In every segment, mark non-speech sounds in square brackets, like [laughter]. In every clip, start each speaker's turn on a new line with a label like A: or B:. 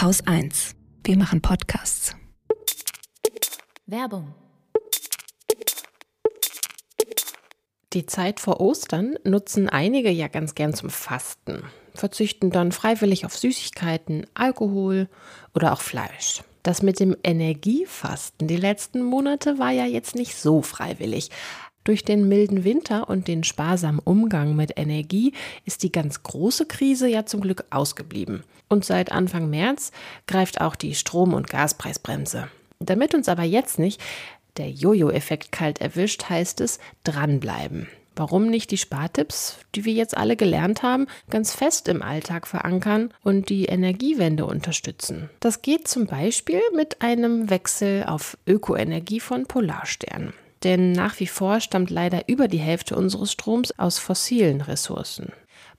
A: Haus 1. Wir machen Podcasts.
B: Werbung.
C: Die Zeit vor Ostern nutzen einige ja ganz gern zum Fasten, verzichten dann freiwillig auf Süßigkeiten, Alkohol oder auch Fleisch. Das mit dem Energiefasten die letzten Monate war ja jetzt nicht so freiwillig. Durch den milden Winter und den sparsamen Umgang mit Energie ist die ganz große Krise ja zum Glück ausgeblieben. Und seit Anfang März greift auch die Strom- und Gaspreisbremse. Damit uns aber jetzt nicht der Jojo-Effekt kalt erwischt, heißt es dranbleiben. Warum nicht die Spartipps, die wir jetzt alle gelernt haben, ganz fest im Alltag verankern und die Energiewende unterstützen? Das geht zum Beispiel mit einem Wechsel auf Ökoenergie von Polarstern. Denn nach wie vor stammt leider über die Hälfte unseres Stroms aus fossilen Ressourcen.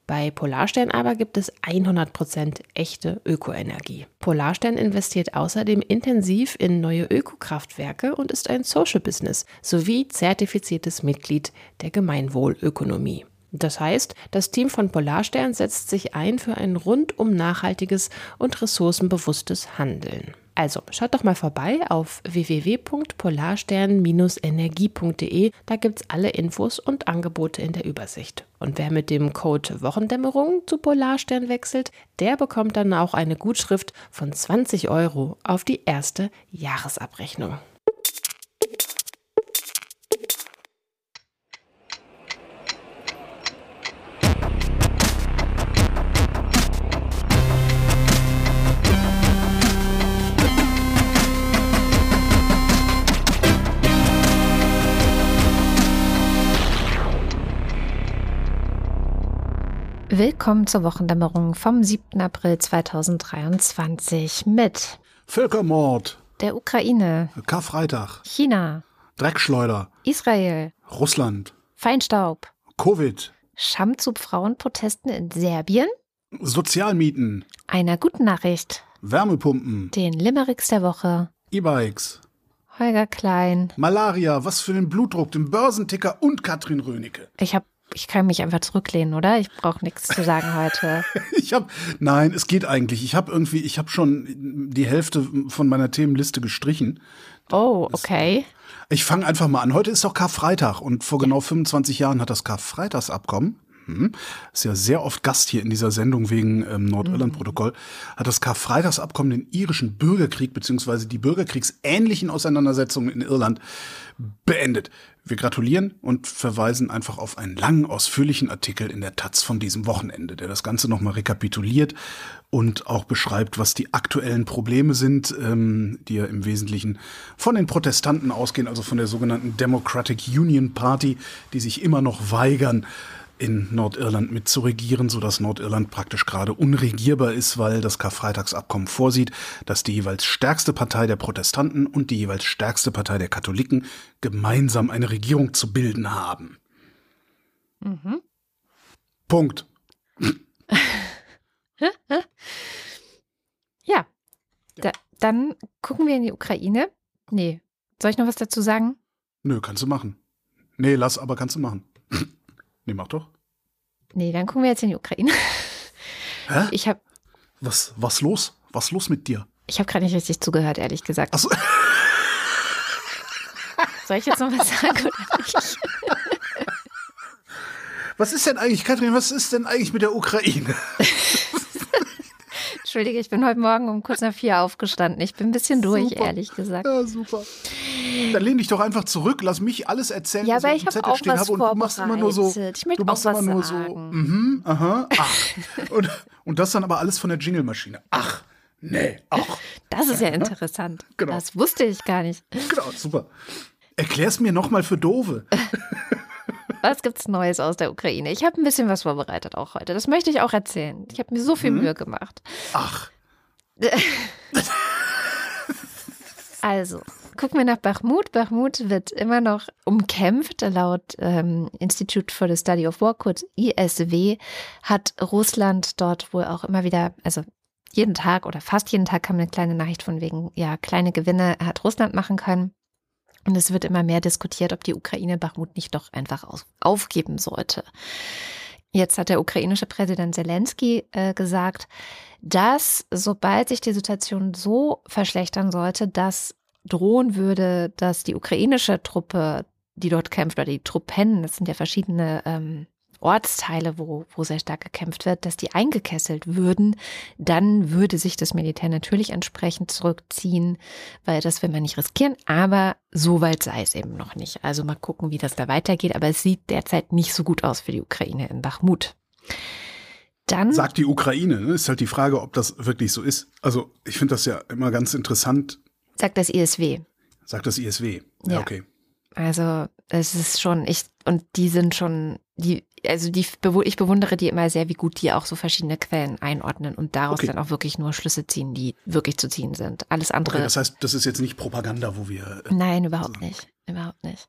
C: Bei Polarstern aber gibt es 100% echte Ökoenergie. Polarstern investiert außerdem intensiv in neue Ökokraftwerke und ist ein Social Business sowie zertifiziertes Mitglied der Gemeinwohlökonomie. Das heißt, das Team von Polarstern setzt sich ein für ein rundum nachhaltiges und ressourcenbewusstes Handeln. Also schaut doch mal vorbei auf www.polarstern-energie.de. Da gibt es alle Infos und Angebote in der Übersicht. Und wer mit dem Code Wochendämmerung zu Polarstern wechselt, der bekommt dann auch eine Gutschrift von 20 Euro auf die erste Jahresabrechnung.
B: Willkommen zur Wochendämmerung vom 7. April 2023 mit
D: Völkermord,
B: der Ukraine,
D: Karfreitag,
B: China,
D: Dreckschleuder,
B: Israel,
D: Russland,
B: Feinstaub,
D: Covid,
B: Scham zu Frauenprotesten in Serbien,
D: Sozialmieten,
B: einer guten Nachricht,
D: Wärmepumpen,
B: den Limericks der Woche,
D: E-Bikes,
B: Holger Klein.
D: Malaria, was für den Blutdruck, den Börsenticker und Katrin Rönecke.
B: Ich habe ich kann mich einfach zurücklehnen, oder? Ich brauche nichts zu sagen heute. [laughs]
D: ich habe, nein, es geht eigentlich. Ich habe irgendwie, ich habe schon die Hälfte von meiner Themenliste gestrichen.
B: Oh, okay.
D: Ich fange einfach mal an. Heute ist doch Karfreitag und vor genau 25 Jahren hat das Karfreitagsabkommen hm, ist ja sehr oft Gast hier in dieser Sendung wegen ähm, Nordirland-Protokoll, hat das Karfreitagsabkommen den irischen Bürgerkrieg beziehungsweise die bürgerkriegsähnlichen Auseinandersetzungen in Irland beendet. Wir gratulieren und verweisen einfach auf einen langen, ausführlichen Artikel in der Taz von diesem Wochenende, der das Ganze nochmal rekapituliert und auch beschreibt, was die aktuellen Probleme sind, ähm, die ja im Wesentlichen von den Protestanten ausgehen, also von der sogenannten Democratic Union Party, die sich immer noch weigern, in Nordirland mitzuregieren, sodass Nordirland praktisch gerade unregierbar ist, weil das Karfreitagsabkommen vorsieht, dass die jeweils stärkste Partei der Protestanten und die jeweils stärkste Partei der Katholiken gemeinsam eine Regierung zu bilden haben. Mhm. Punkt. [laughs]
B: ja. Da, dann gucken wir in die Ukraine. Nee. Soll ich noch was dazu sagen?
D: Nö, kannst du machen. Nee, lass, aber kannst du machen. [laughs] Nee, mach doch.
B: Nee, dann gucken wir jetzt in die Ukraine.
D: Hä?
B: Ich habe.
D: Was, was los? Was los mit dir?
B: Ich habe gerade nicht richtig zugehört, ehrlich gesagt.
D: Ach so. [laughs]
B: Soll ich jetzt noch was sagen oder nicht?
D: Was ist denn eigentlich, Katrin, was ist denn eigentlich mit der Ukraine?
B: Entschuldige, ich bin heute Morgen um kurz nach vier aufgestanden. Ich bin ein bisschen durch,
D: super.
B: ehrlich gesagt.
D: Ja, super. Dann lehn dich doch einfach zurück, lass mich alles erzählen,
B: ja,
D: was
B: aber
D: ich
B: ich habe auch was
D: habe und du machst immer nur so.
B: Ich möchte
D: du machst
B: auch
D: immer nur
B: sagen.
D: so. Mhm, aha, [laughs] ach. und, und das dann aber alles von der Jingle-Maschine. Ach, nee, ach.
B: Das ist ja interessant.
D: Genau.
B: Das wusste ich gar nicht.
D: Genau, super. Erklär's mir nochmal für Dove. [laughs]
B: Was gibt's Neues aus der Ukraine? Ich habe ein bisschen was vorbereitet auch heute. Das möchte ich auch erzählen. Ich habe mir so viel
D: Mhm.
B: Mühe gemacht.
D: Ach, [laughs]
B: Also, gucken wir nach Bachmut. Bachmut wird immer noch umkämpft. Laut ähm, Institute for the Study of War, kurz ISW, hat Russland dort wohl auch immer wieder, also jeden Tag oder fast jeden Tag kam eine kleine Nachricht von wegen, ja, kleine Gewinne hat Russland machen können. Und es wird immer mehr diskutiert, ob die Ukraine Bachmut nicht doch einfach aufgeben sollte. Jetzt hat der ukrainische Präsident Zelensky äh, gesagt, dass sobald sich die Situation so verschlechtern sollte, dass drohen würde, dass die ukrainische Truppe, die dort kämpft, oder die Truppen, das sind ja verschiedene ähm, Ortsteile, wo, wo sehr stark gekämpft wird, dass die eingekesselt würden, dann würde sich das Militär natürlich entsprechend zurückziehen, weil das will man nicht riskieren. Aber so weit sei es eben noch nicht. Also mal gucken, wie das da weitergeht. Aber es sieht derzeit nicht so gut aus für die Ukraine in Bachmut.
D: Dann Sagt die Ukraine, ne? ist halt die Frage, ob das wirklich so ist. Also ich finde das ja immer ganz interessant.
B: Sagt das ISW.
D: Sagt das ISW. Ja, ja. okay.
B: Also es ist schon, ich, und die sind schon, die, also die, ich bewundere die immer sehr, wie gut die auch so verschiedene Quellen einordnen und daraus okay. dann auch wirklich nur Schlüsse ziehen, die wirklich zu ziehen sind. Alles andere. Okay,
D: das heißt, das ist jetzt nicht Propaganda, wo wir.
B: Äh, Nein, überhaupt sagen. nicht. Überhaupt nicht.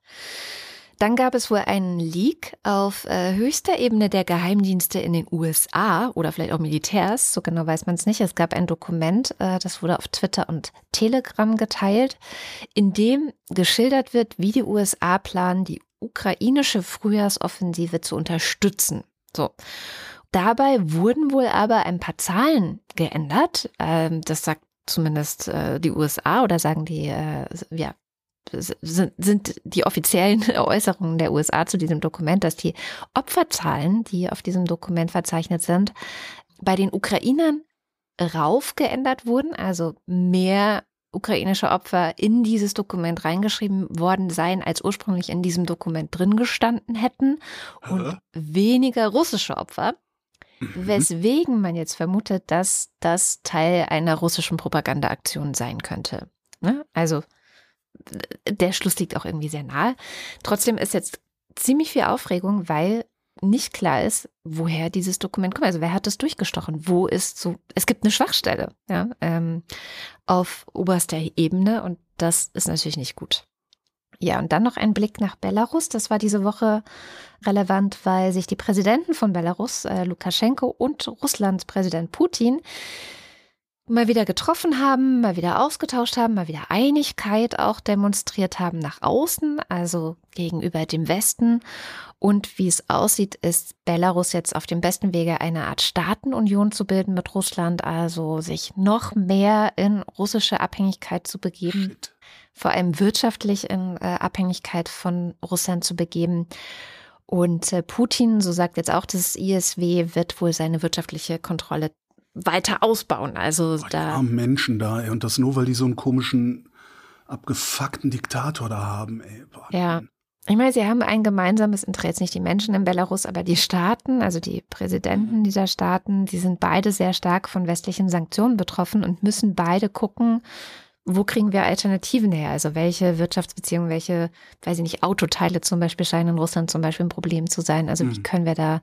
B: Dann gab es wohl einen Leak auf äh, höchster Ebene der Geheimdienste in den USA oder vielleicht auch Militärs, so genau weiß man es nicht. Es gab ein Dokument, äh, das wurde auf Twitter und Telegram geteilt, in dem geschildert wird, wie die USA planen, die ukrainische Frühjahrsoffensive zu unterstützen. So. Dabei wurden wohl aber ein paar Zahlen geändert. Ähm, das sagt zumindest äh, die USA oder sagen die äh, ja, sind, sind die offiziellen [laughs] Äußerungen der USA zu diesem Dokument, dass die Opferzahlen, die auf diesem Dokument verzeichnet sind, bei den Ukrainern raufgeändert wurden, also mehr ukrainische Opfer in dieses Dokument reingeschrieben worden seien, als ursprünglich in diesem Dokument drin gestanden hätten und weniger russische Opfer. Mhm. Weswegen man jetzt vermutet, dass das Teil einer russischen Propagandaaktion sein könnte. Ne? Also der Schluss liegt auch irgendwie sehr nahe. Trotzdem ist jetzt ziemlich viel Aufregung, weil nicht klar ist, woher dieses Dokument kommt. Also wer hat das durchgestochen? Wo ist so, es gibt eine Schwachstelle ja, ähm, auf oberster Ebene und das ist natürlich nicht gut. Ja, und dann noch ein Blick nach Belarus. Das war diese Woche relevant, weil sich die Präsidenten von Belarus, äh, Lukaschenko und Russlands Präsident Putin, mal wieder getroffen haben, mal wieder ausgetauscht haben, mal wieder Einigkeit auch demonstriert haben nach außen, also gegenüber dem Westen. Und wie es aussieht, ist Belarus jetzt auf dem besten Wege, eine Art Staatenunion zu bilden mit Russland, also sich noch mehr in russische Abhängigkeit zu begeben, Shit. vor allem wirtschaftlich in äh, Abhängigkeit von Russland zu begeben. Und äh, Putin, so sagt jetzt auch das ISW, wird wohl seine wirtschaftliche Kontrolle weiter ausbauen. Also
D: oh, da. Die Menschen da, ey. Und das nur, weil die so einen komischen, abgefuckten Diktator da haben, ey.
B: Boah, ja. Ich meine, sie haben ein gemeinsames Interesse, nicht die Menschen in Belarus, aber die Staaten, also die Präsidenten mhm. dieser Staaten, die sind beide sehr stark von westlichen Sanktionen betroffen und müssen beide gucken, wo kriegen wir Alternativen her? Also welche Wirtschaftsbeziehungen, welche, weiß ich nicht, Autoteile zum Beispiel scheinen in Russland zum Beispiel ein Problem zu sein. Also mhm. wie können wir da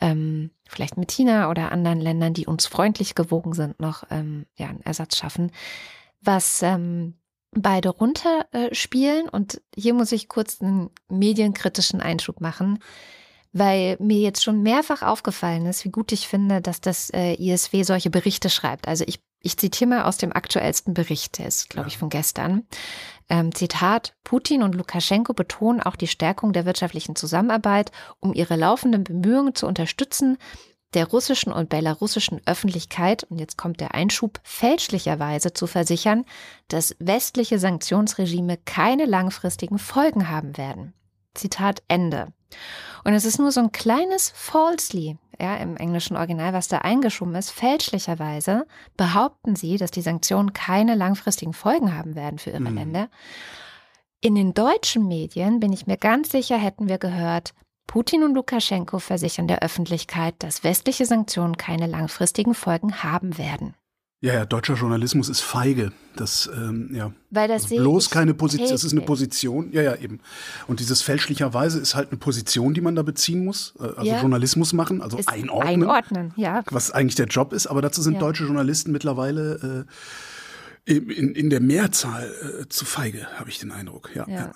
B: ähm, vielleicht mit China oder anderen Ländern, die uns freundlich gewogen sind, noch ähm, ja, einen Ersatz schaffen? Was ähm, beide runterspielen äh, und hier muss ich kurz einen medienkritischen Einschub machen weil mir jetzt schon mehrfach aufgefallen ist, wie gut ich finde, dass das äh, ISW solche Berichte schreibt. Also ich ich zitiere mal aus dem aktuellsten Bericht, der ist, glaube ich, von gestern. Ähm, Zitat, Putin und Lukaschenko betonen auch die Stärkung der wirtschaftlichen Zusammenarbeit, um ihre laufenden Bemühungen zu unterstützen, der russischen und belarussischen Öffentlichkeit, und jetzt kommt der Einschub, fälschlicherweise zu versichern, dass westliche Sanktionsregime keine langfristigen Folgen haben werden. Zitat Ende. Und es ist nur so ein kleines Falsely, ja, im englischen Original, was da eingeschoben ist. Fälschlicherweise behaupten sie, dass die Sanktionen keine langfristigen Folgen haben werden für ihre mhm. Länder. In den deutschen Medien bin ich mir ganz sicher, hätten wir gehört, Putin und Lukaschenko versichern der Öffentlichkeit, dass westliche Sanktionen keine langfristigen Folgen haben werden.
D: Ja, ja, deutscher Journalismus ist feige. Das, ähm, ja.
B: Weil das also
D: bloß keine Position, das ist eine Position, ja, ja, eben. Und dieses fälschlicherweise ist halt eine Position, die man da beziehen muss. Äh, also ja. Journalismus machen, also ist einordnen.
B: Einordnen, ja.
D: Was eigentlich der Job ist, aber dazu sind ja. deutsche Journalisten mittlerweile äh, in, in der Mehrzahl äh, zu feige, habe ich den Eindruck, ja. ja.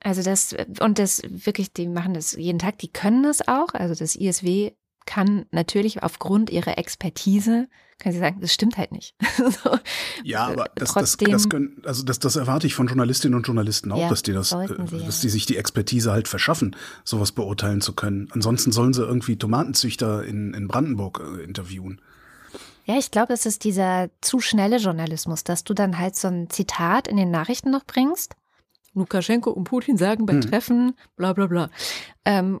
B: Also das, und das wirklich, die machen das jeden Tag, die können das auch. Also das ISW kann natürlich aufgrund ihrer Expertise, kann sie sagen, das stimmt halt nicht. [laughs] so,
D: Ja, aber das, das,
B: trotzdem-
D: das, können, also das, das erwarte ich von Journalistinnen und Journalisten auch,
B: Ja,
D: dass die das, äh,
B: sie,
D: dass die sich die Expertise halt verschaffen, sowas beurteilen zu können. Ansonsten sollen sie irgendwie Tomatenzüchter in, in Brandenburg äh, interviewen.
B: Ja, ich glaube, es ist dieser zu schnelle Journalismus, dass du dann halt so ein Zitat in den Nachrichten noch bringst. Lukaschenko und Putin sagen bei
D: Hm.
B: Treffen, bla bla bla. Ähm,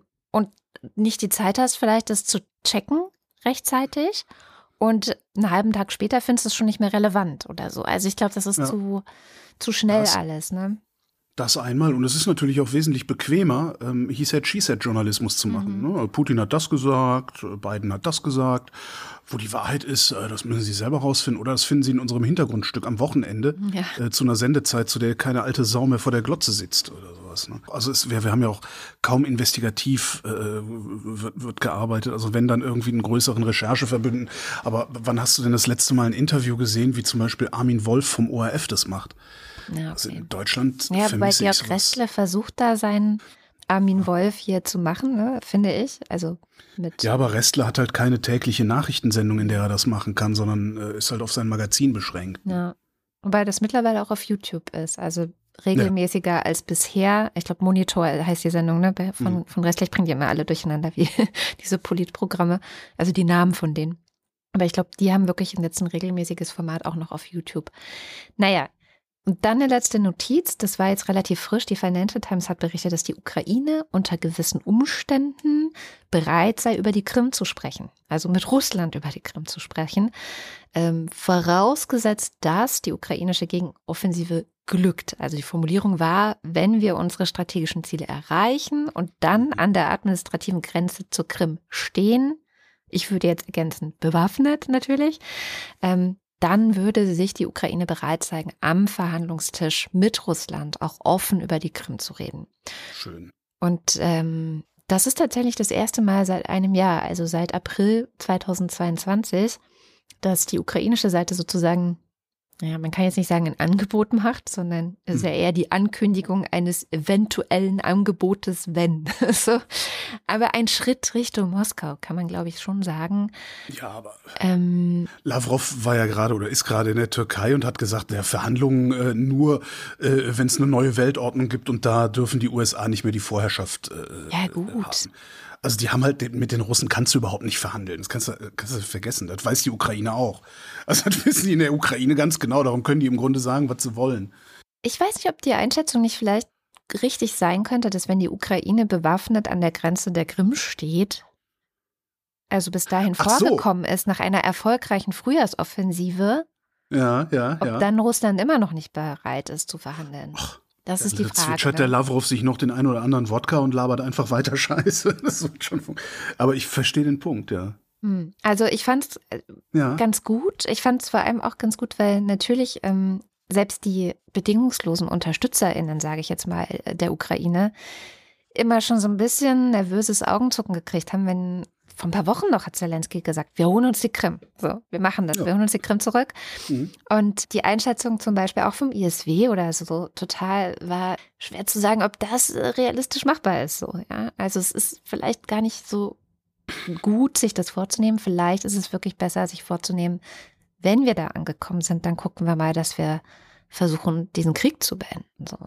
B: nicht die Zeit hast, vielleicht das zu checken rechtzeitig. Und einen halben Tag später findest du es schon nicht mehr relevant oder so. Also ich glaube, das ist
D: Ja.
B: zu, zu schnell
D: Das-
B: alles, ne?
D: Das einmal. Und es ist natürlich auch wesentlich bequemer, ähm, He said, she said Journalismus zu machen.
B: Mhm.
D: Ne? Putin hat das gesagt, Biden hat das gesagt. Wo die Wahrheit ist, äh, das müssen Sie selber rausfinden. Oder das finden Sie in unserem Hintergrundstück am Wochenende
B: Ja.
D: äh, zu einer Sendezeit, zu der keine alte Sau mehr vor der Glotze sitzt oder sowas. Ne? Also es, wir, wir haben ja auch kaum investigativ äh, wird, wird gearbeitet. Also wenn dann irgendwie einen größeren Rechercheverbünden. Aber wann hast du denn das letzte Mal ein Interview gesehen, wie zum Beispiel Armin Wolf vom ORF das macht?
B: Ja,
D: Also
B: okay.
D: in Deutschland
B: Ja, Georg
D: sowas.
B: Restle versucht da seinen Armin Wolf hier zu machen, ne, finde ich. Also mit
D: Ja, aber Restler hat halt keine tägliche Nachrichtensendung, in der er das machen kann, sondern äh, ist halt auf sein Magazin beschränkt.
B: Ja. Wobei das mittlerweile auch auf YouTube ist. Also regelmäßiger als bisher. Ich glaube, Monitor heißt die Sendung, ne? Von,
D: Mhm.
B: von Restler. Ich bringe die immer alle durcheinander, wie [laughs] diese Politprogramme. Also die Namen von denen. Aber ich glaube, die haben wirklich jetzt ein regelmäßiges Format auch noch auf YouTube. Naja. Und dann eine letzte Notiz, das war jetzt relativ frisch. Die Financial Times hat berichtet, dass die Ukraine unter gewissen Umständen bereit sei, über die Krim zu sprechen. Also mit Russland über die Krim zu sprechen. Ähm, vorausgesetzt, dass die ukrainische Gegenoffensive glückt. Also die Formulierung war, wenn wir unsere strategischen Ziele erreichen und dann an der administrativen Grenze zur Krim stehen, ich würde jetzt ergänzen, bewaffnet natürlich, ähm, dann würde sich die Ukraine bereit zeigen, am Verhandlungstisch mit Russland auch offen über die Krim zu reden.
D: Schön.
B: Und ähm, das ist tatsächlich das erste Mal seit einem Jahr, also seit April 2022, dass die ukrainische Seite sozusagen, naja, man kann jetzt nicht sagen, ein Angebot macht, sondern es ist ja eher die Ankündigung eines eventuellen Angebotes, wenn. [laughs] so. Aber ein Schritt Richtung Moskau, kann man, glaube ich, schon sagen.
D: Ja, aber
B: Ähm,
D: Lavrov war ja gerade oder ist gerade in der Türkei und hat gesagt, der Verhandlungen äh, nur, äh, wenn es eine neue Weltordnung gibt und da dürfen die USA nicht mehr die Vorherrschaft äh,
B: ja, gut.
D: haben. Also die haben halt, mit den Russen kannst du überhaupt nicht verhandeln. Das kannst du, kannst du vergessen. Das weiß die Ukraine auch. Also das wissen die in der Ukraine ganz genau. Darum können die im Grunde sagen, was sie wollen.
B: Ich weiß nicht, ob die Einschätzung nicht vielleicht richtig sein könnte, dass wenn die Ukraine bewaffnet an der Grenze der Krim steht, also bis dahin
D: Ach so.
B: vorgekommen ist nach einer erfolgreichen Frühjahrsoffensive,
D: Ja, ja,
B: ob
D: ja.
B: dann Russland immer noch nicht bereit ist zu verhandeln.
D: Ach,
B: das ist die
D: Da
B: Frage.
D: zwitschert der
B: ne?
D: Lavrov sich noch den einen oder anderen Wodka und labert einfach weiter [laughs] Scheiße. Das wird schon Aber ich verstehe den Punkt, ja.
B: Hm. Also ich fand es
D: Ja.
B: ganz gut. Ich fand es vor allem auch ganz gut, weil natürlich ähm, selbst die bedingungslosen UnterstützerInnen, sage ich jetzt mal, äh, der Ukraine, immer schon so ein bisschen nervöses Augenzucken gekriegt haben, wenn vor ein paar Wochen noch hat Zelensky gesagt, wir holen uns die Krim. So, wir machen das,
D: Ja.
B: wir holen uns die Krim zurück.
D: Mhm.
B: Und die Einschätzung zum Beispiel auch vom ISW oder so total war schwer zu sagen, ob das äh, realistisch machbar ist. So, ja? Also es ist vielleicht gar nicht so gut, sich das vorzunehmen. Vielleicht ist es wirklich besser, sich vorzunehmen, wenn wir da angekommen sind, dann gucken wir mal, dass wir versuchen, diesen Krieg zu beenden. So.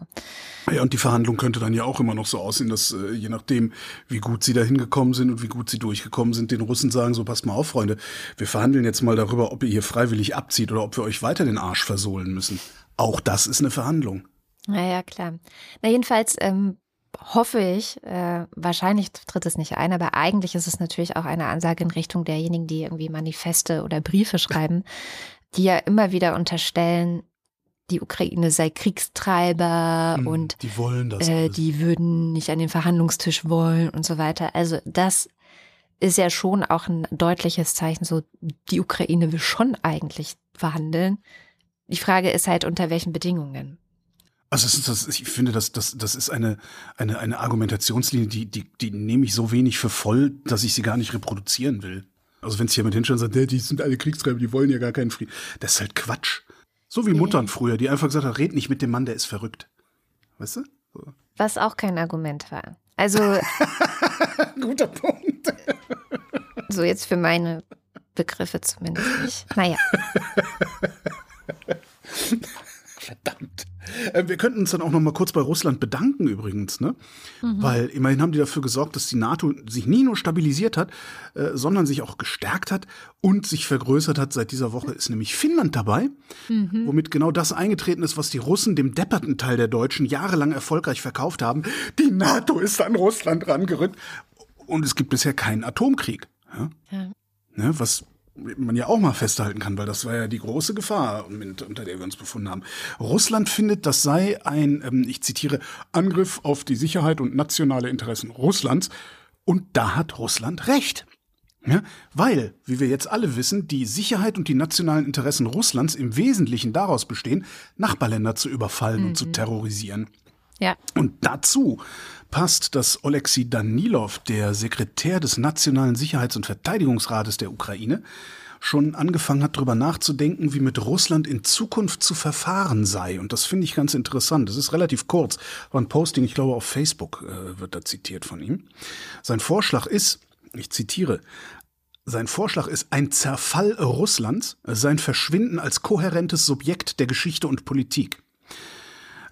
D: Ja, und die Verhandlung könnte dann ja auch immer noch so aussehen, dass äh, je nachdem, wie gut sie da hingekommen sind und wie gut sie durchgekommen sind, den Russen sagen, so passt mal auf, Freunde, wir verhandeln jetzt mal darüber, ob ihr hier freiwillig abzieht oder ob wir euch weiter den Arsch versohlen müssen. Auch das ist eine Verhandlung.
B: Naja, klar. Na, jedenfalls ähm, hoffe ich, äh, wahrscheinlich tritt es nicht ein, aber eigentlich ist es natürlich auch eine Ansage in Richtung derjenigen, die irgendwie Manifeste oder Briefe schreiben, die ja immer wieder unterstellen, die Ukraine sei Kriegstreiber
D: Hm,
B: und
D: die wollen das.
B: äh, die würden nicht an den Verhandlungstisch wollen und so weiter. Also das ist ja schon auch ein deutliches Zeichen, so die Ukraine will schon eigentlich verhandeln. Die Frage ist halt, unter welchen Bedingungen.
D: Also das das, ich finde, das, das, das ist eine, eine, eine Argumentationslinie, die, die, die nehme ich so wenig für voll, dass ich sie gar nicht reproduzieren will. Also wenn es jemand hinschaut und sagt, "Ja, die sind alle Kriegstreiber, die wollen ja gar keinen Frieden. Das ist halt Quatsch. So wie Muttern früher, die einfach gesagt hat, red nicht mit dem Mann, der ist verrückt. Weißt du? So.
B: Was auch kein Argument war. Also [laughs]
D: Guter Punkt.
B: So jetzt für meine Begriffe zumindest nicht. Naja. [laughs]
D: Verdammt. Äh, wir könnten uns dann auch noch mal kurz bei Russland bedanken übrigens, ne? Mhm. Weil immerhin haben die dafür gesorgt, dass die NATO sich nie nur stabilisiert hat, äh, sondern sich auch gestärkt hat und sich vergrößert hat. Seit dieser Woche ist nämlich Finnland dabei, mhm. womit genau das eingetreten ist, was die Russen dem depperten Teil der Deutschen jahrelang erfolgreich verkauft haben. Die NATO ist an Russland rangerückt und es gibt bisher keinen Atomkrieg. Ja? ja. Ne, was man ja auch mal festhalten kann, weil das war ja die große Gefahr, unter der wir uns befunden haben. Russland findet, das sei ein, ähm, ich zitiere, Angriff auf die Sicherheit und nationale Interessen Russlands. Und da hat Russland recht. Ja, weil, wie wir jetzt alle wissen, die Sicherheit und die nationalen Interessen Russlands im Wesentlichen daraus bestehen, Nachbarländer zu überfallen mhm. und zu mhm. terrorisieren.
B: Ja.
D: Und dazu passt, dass Oleksiy Danilov, der Sekretär des Nationalen Sicherheits- und Verteidigungsrates der Ukraine, schon angefangen hat, darüber nachzudenken, wie mit Russland in Zukunft zu verfahren sei. Und das finde ich ganz interessant. Das ist relativ kurz. War ein Posting, ich glaube, auf Facebook äh, wird da zitiert von ihm. Sein Vorschlag ist, ich zitiere, sein Vorschlag ist ein Zerfall Russlands, sein Verschwinden als kohärentes Subjekt der Geschichte und Politik.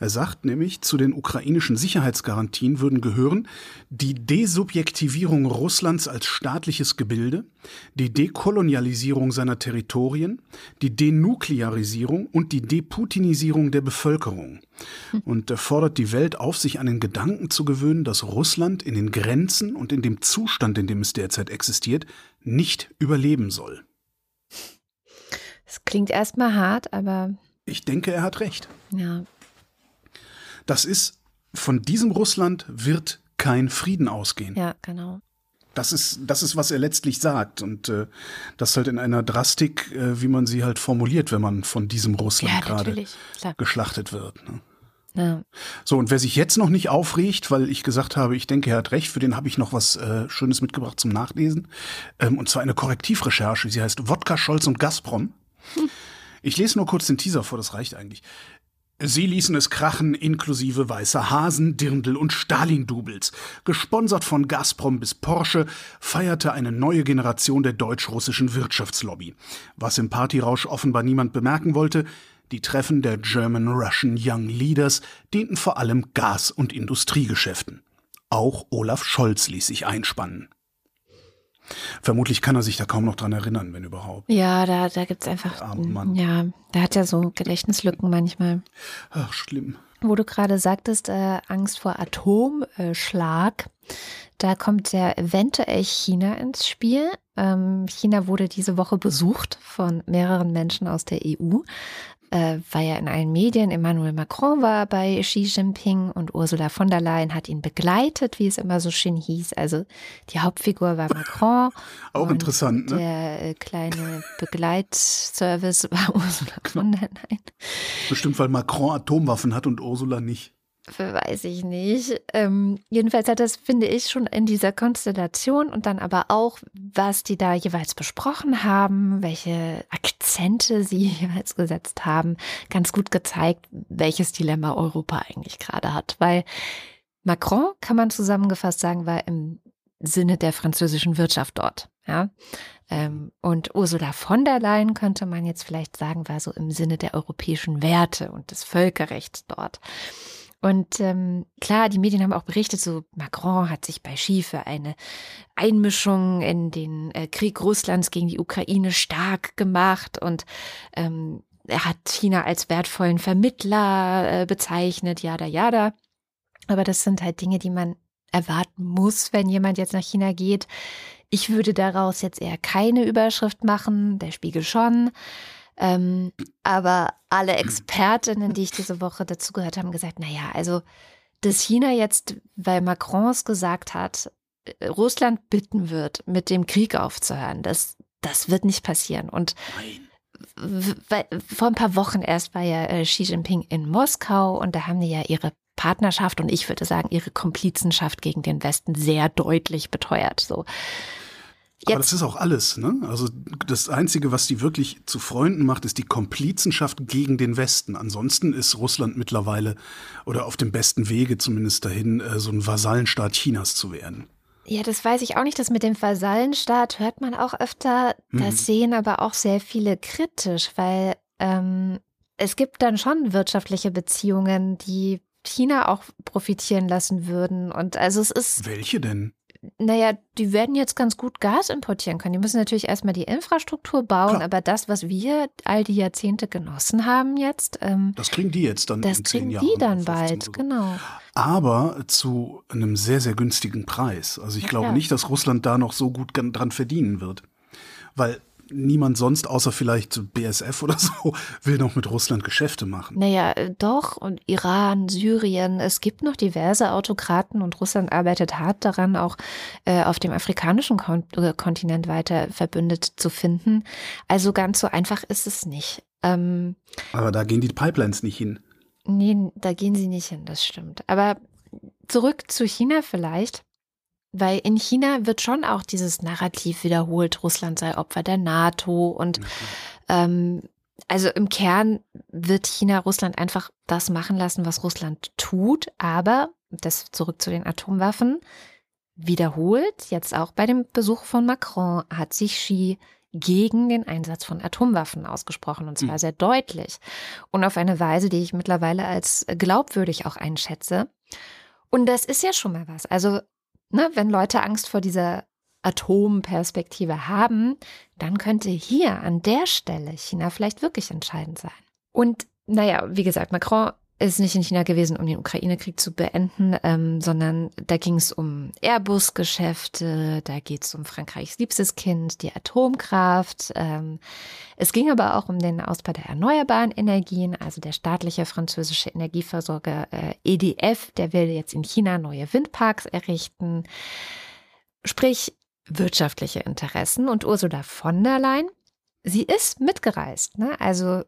D: Er sagt nämlich, zu den ukrainischen Sicherheitsgarantien würden gehören die Desubjektivierung Russlands als staatliches Gebilde, die Dekolonialisierung seiner Territorien, die Denuklearisierung und die Deputinisierung der Bevölkerung. Und er fordert die Welt auf, sich an den Gedanken zu gewöhnen, dass Russland in den Grenzen und in dem Zustand, in dem es derzeit existiert, nicht überleben soll.
B: Es klingt erstmal hart, aber.
D: Ich denke, er hat recht.
B: Ja,
D: das ist, von diesem Russland wird kein Frieden ausgehen.
B: Ja, genau.
D: Das ist, das ist, was er letztlich sagt. Und äh, das halt in einer Drastik, äh, wie man sie halt formuliert, wenn man von diesem Russland ja, gerade geschlachtet wird. Ne?
B: Ja.
D: So, und wer sich jetzt noch nicht aufregt, weil ich gesagt habe, ich denke, er hat recht, für den habe ich noch was äh, Schönes mitgebracht zum Nachlesen. Ähm, und zwar eine Korrektivrecherche. Sie heißt Wodka, Scholz und Gazprom. Hm. [laughs] Ich lese nur kurz den Teaser vor, das reicht eigentlich. Sie ließen es krachen, inklusive weißer Hasen, Dirndl und Stalin-Doubles. Gesponsert von Gazprom bis Porsche feierte eine neue Generation der deutsch-russischen Wirtschaftslobby. Was im Partyrausch offenbar niemand bemerken wollte, die Treffen der German Russian Young Leaders dienten vor allem Gas- und Industriegeschäften. Auch Olaf Scholz ließ sich einspannen. Vermutlich kann er sich da kaum noch dran erinnern, wenn überhaupt.
B: Ja, da, da gibt es einfach. Mann. Ja, da hat ja so Gedächtnislücken manchmal.
D: Ach, schlimm.
B: Wo du gerade sagtest, äh, Angst vor Atomschlag. Da kommt ja eventuell China ins Spiel. Ähm, China wurde diese Woche besucht von mehreren Menschen aus der EU äh, war ja in allen Medien. Emmanuel Macron war bei Xi Jinping und Ursula von der Leyen hat ihn begleitet, wie es immer so schön hieß. Also die Hauptfigur war Macron. [laughs]
D: Auch interessant,
B: ne? Der äh, kleine Begleitservice [laughs] war Ursula von der Leyen.
D: Bestimmt, weil Macron Atomwaffen hat und Ursula nicht
B: weiß ich nicht. Ähm, jedenfalls hat das, finde ich, schon in dieser Konstellation und dann aber auch, was die da jeweils besprochen haben, welche Akzente sie [laughs] jeweils gesetzt haben, ganz gut gezeigt, welches Dilemma Europa eigentlich gerade hat. Weil Macron, kann man zusammengefasst sagen, war im Sinne der französischen Wirtschaft dort. Ja? Ähm, und Ursula von der Leyen könnte man jetzt vielleicht sagen, war so im Sinne der europäischen Werte und des Völkerrechts dort. Und ähm, klar, die Medien haben auch berichtet, so Macron hat sich bei Xi für eine Einmischung in den äh, Krieg Russlands gegen die Ukraine stark gemacht und ähm, er hat China als wertvollen Vermittler äh, bezeichnet, jada, jada. Aber das sind halt Dinge, die man erwarten muss, wenn jemand jetzt nach China geht. Ich würde daraus jetzt eher keine Überschrift machen, der Spiegel schon. Ähm, aber alle Expertinnen, die ich diese Woche dazugehört haben, gesagt, naja, also dass China jetzt, weil Macron es gesagt hat, äh, Russland bitten wird, mit dem Krieg aufzuhören, das, das wird nicht passieren. Und vor ein paar Wochen erst war ja äh, Xi Jinping in Moskau und da haben die ja ihre Partnerschaft und ich würde sagen ihre Komplizenschaft gegen den Westen sehr deutlich beteuert. So.
D: Jetzt. Aber das ist auch alles, ne? Also das Einzige, was die wirklich zu Freunden macht, ist die Komplizenschaft gegen den Westen. Ansonsten ist Russland mittlerweile oder auf dem besten Wege zumindest dahin, äh, so ein Vasallenstaat Chinas zu werden.
B: Ja, das weiß ich auch nicht. Das mit dem Vasallenstaat hört man auch öfter. Das
D: Mhm.
B: sehen aber auch sehr viele kritisch, weil ähm, es gibt dann schon wirtschaftliche Beziehungen, die China auch profitieren lassen würden. Und also es ist,
D: Welche denn?
B: Naja, die werden jetzt ganz gut Gas importieren können. Die müssen natürlich erstmal die Infrastruktur bauen,
D: Klar.
B: aber das, was wir all die Jahrzehnte genossen haben jetzt, ähm,
D: Das kriegen die jetzt dann
B: das
D: in zehn
B: kriegen
D: Jahren.
B: die
D: oder
B: dann
D: 15
B: bald,
D: so.
B: genau.
D: Aber zu einem sehr, sehr günstigen Preis. Also ich
B: Ja,
D: glaube
B: klar.
D: nicht, dass Russland da noch so gut dran verdienen wird. Weil niemand sonst, außer vielleicht BSF oder so, [laughs] will noch mit Russland Geschäfte machen.
B: Naja, doch. Und Iran, Syrien, es gibt noch diverse Autokraten und Russland arbeitet hart daran, auch äh, auf dem afrikanischen Kon äh, Kontinent weiter Verbündete zu finden. Also ganz so einfach ist es nicht. Ähm,
D: Aber da gehen die Pipelines nicht hin.
B: nee, da gehen sie nicht hin, das stimmt. Aber zurück zu China vielleicht. Weil in China wird schon auch dieses Narrativ wiederholt, Russland sei Opfer der NATO und ähm, also im Kern wird China Russland einfach das machen lassen, was Russland tut. Aber, das zurück zu den Atomwaffen, wiederholt, jetzt auch bei dem Besuch von Macron, hat sich Xi gegen den Einsatz von Atomwaffen ausgesprochen und zwar
D: Mhm.
B: sehr deutlich und auf eine Weise, die ich mittlerweile als glaubwürdig auch einschätze. Und das ist ja schon mal was. Also, ne, wenn Leute Angst vor dieser Atomperspektive haben, dann könnte hier an der Stelle China vielleicht wirklich entscheidend sein. Und naja, wie gesagt, Macron ist nicht in China gewesen, um den Ukraine-Krieg zu beenden, ähm, sondern da ging es um Airbus-Geschäfte, da geht es um Frankreichs liebstes Kind, die Atomkraft. Ähm, es ging aber auch um den Ausbau der erneuerbaren Energien, also der staatliche französische Energieversorger äh, EDF, der will jetzt in China neue Windparks errichten. Sprich, wirtschaftliche Interessen. Und Ursula von der Leyen, sie ist mitgereist. Ne? Also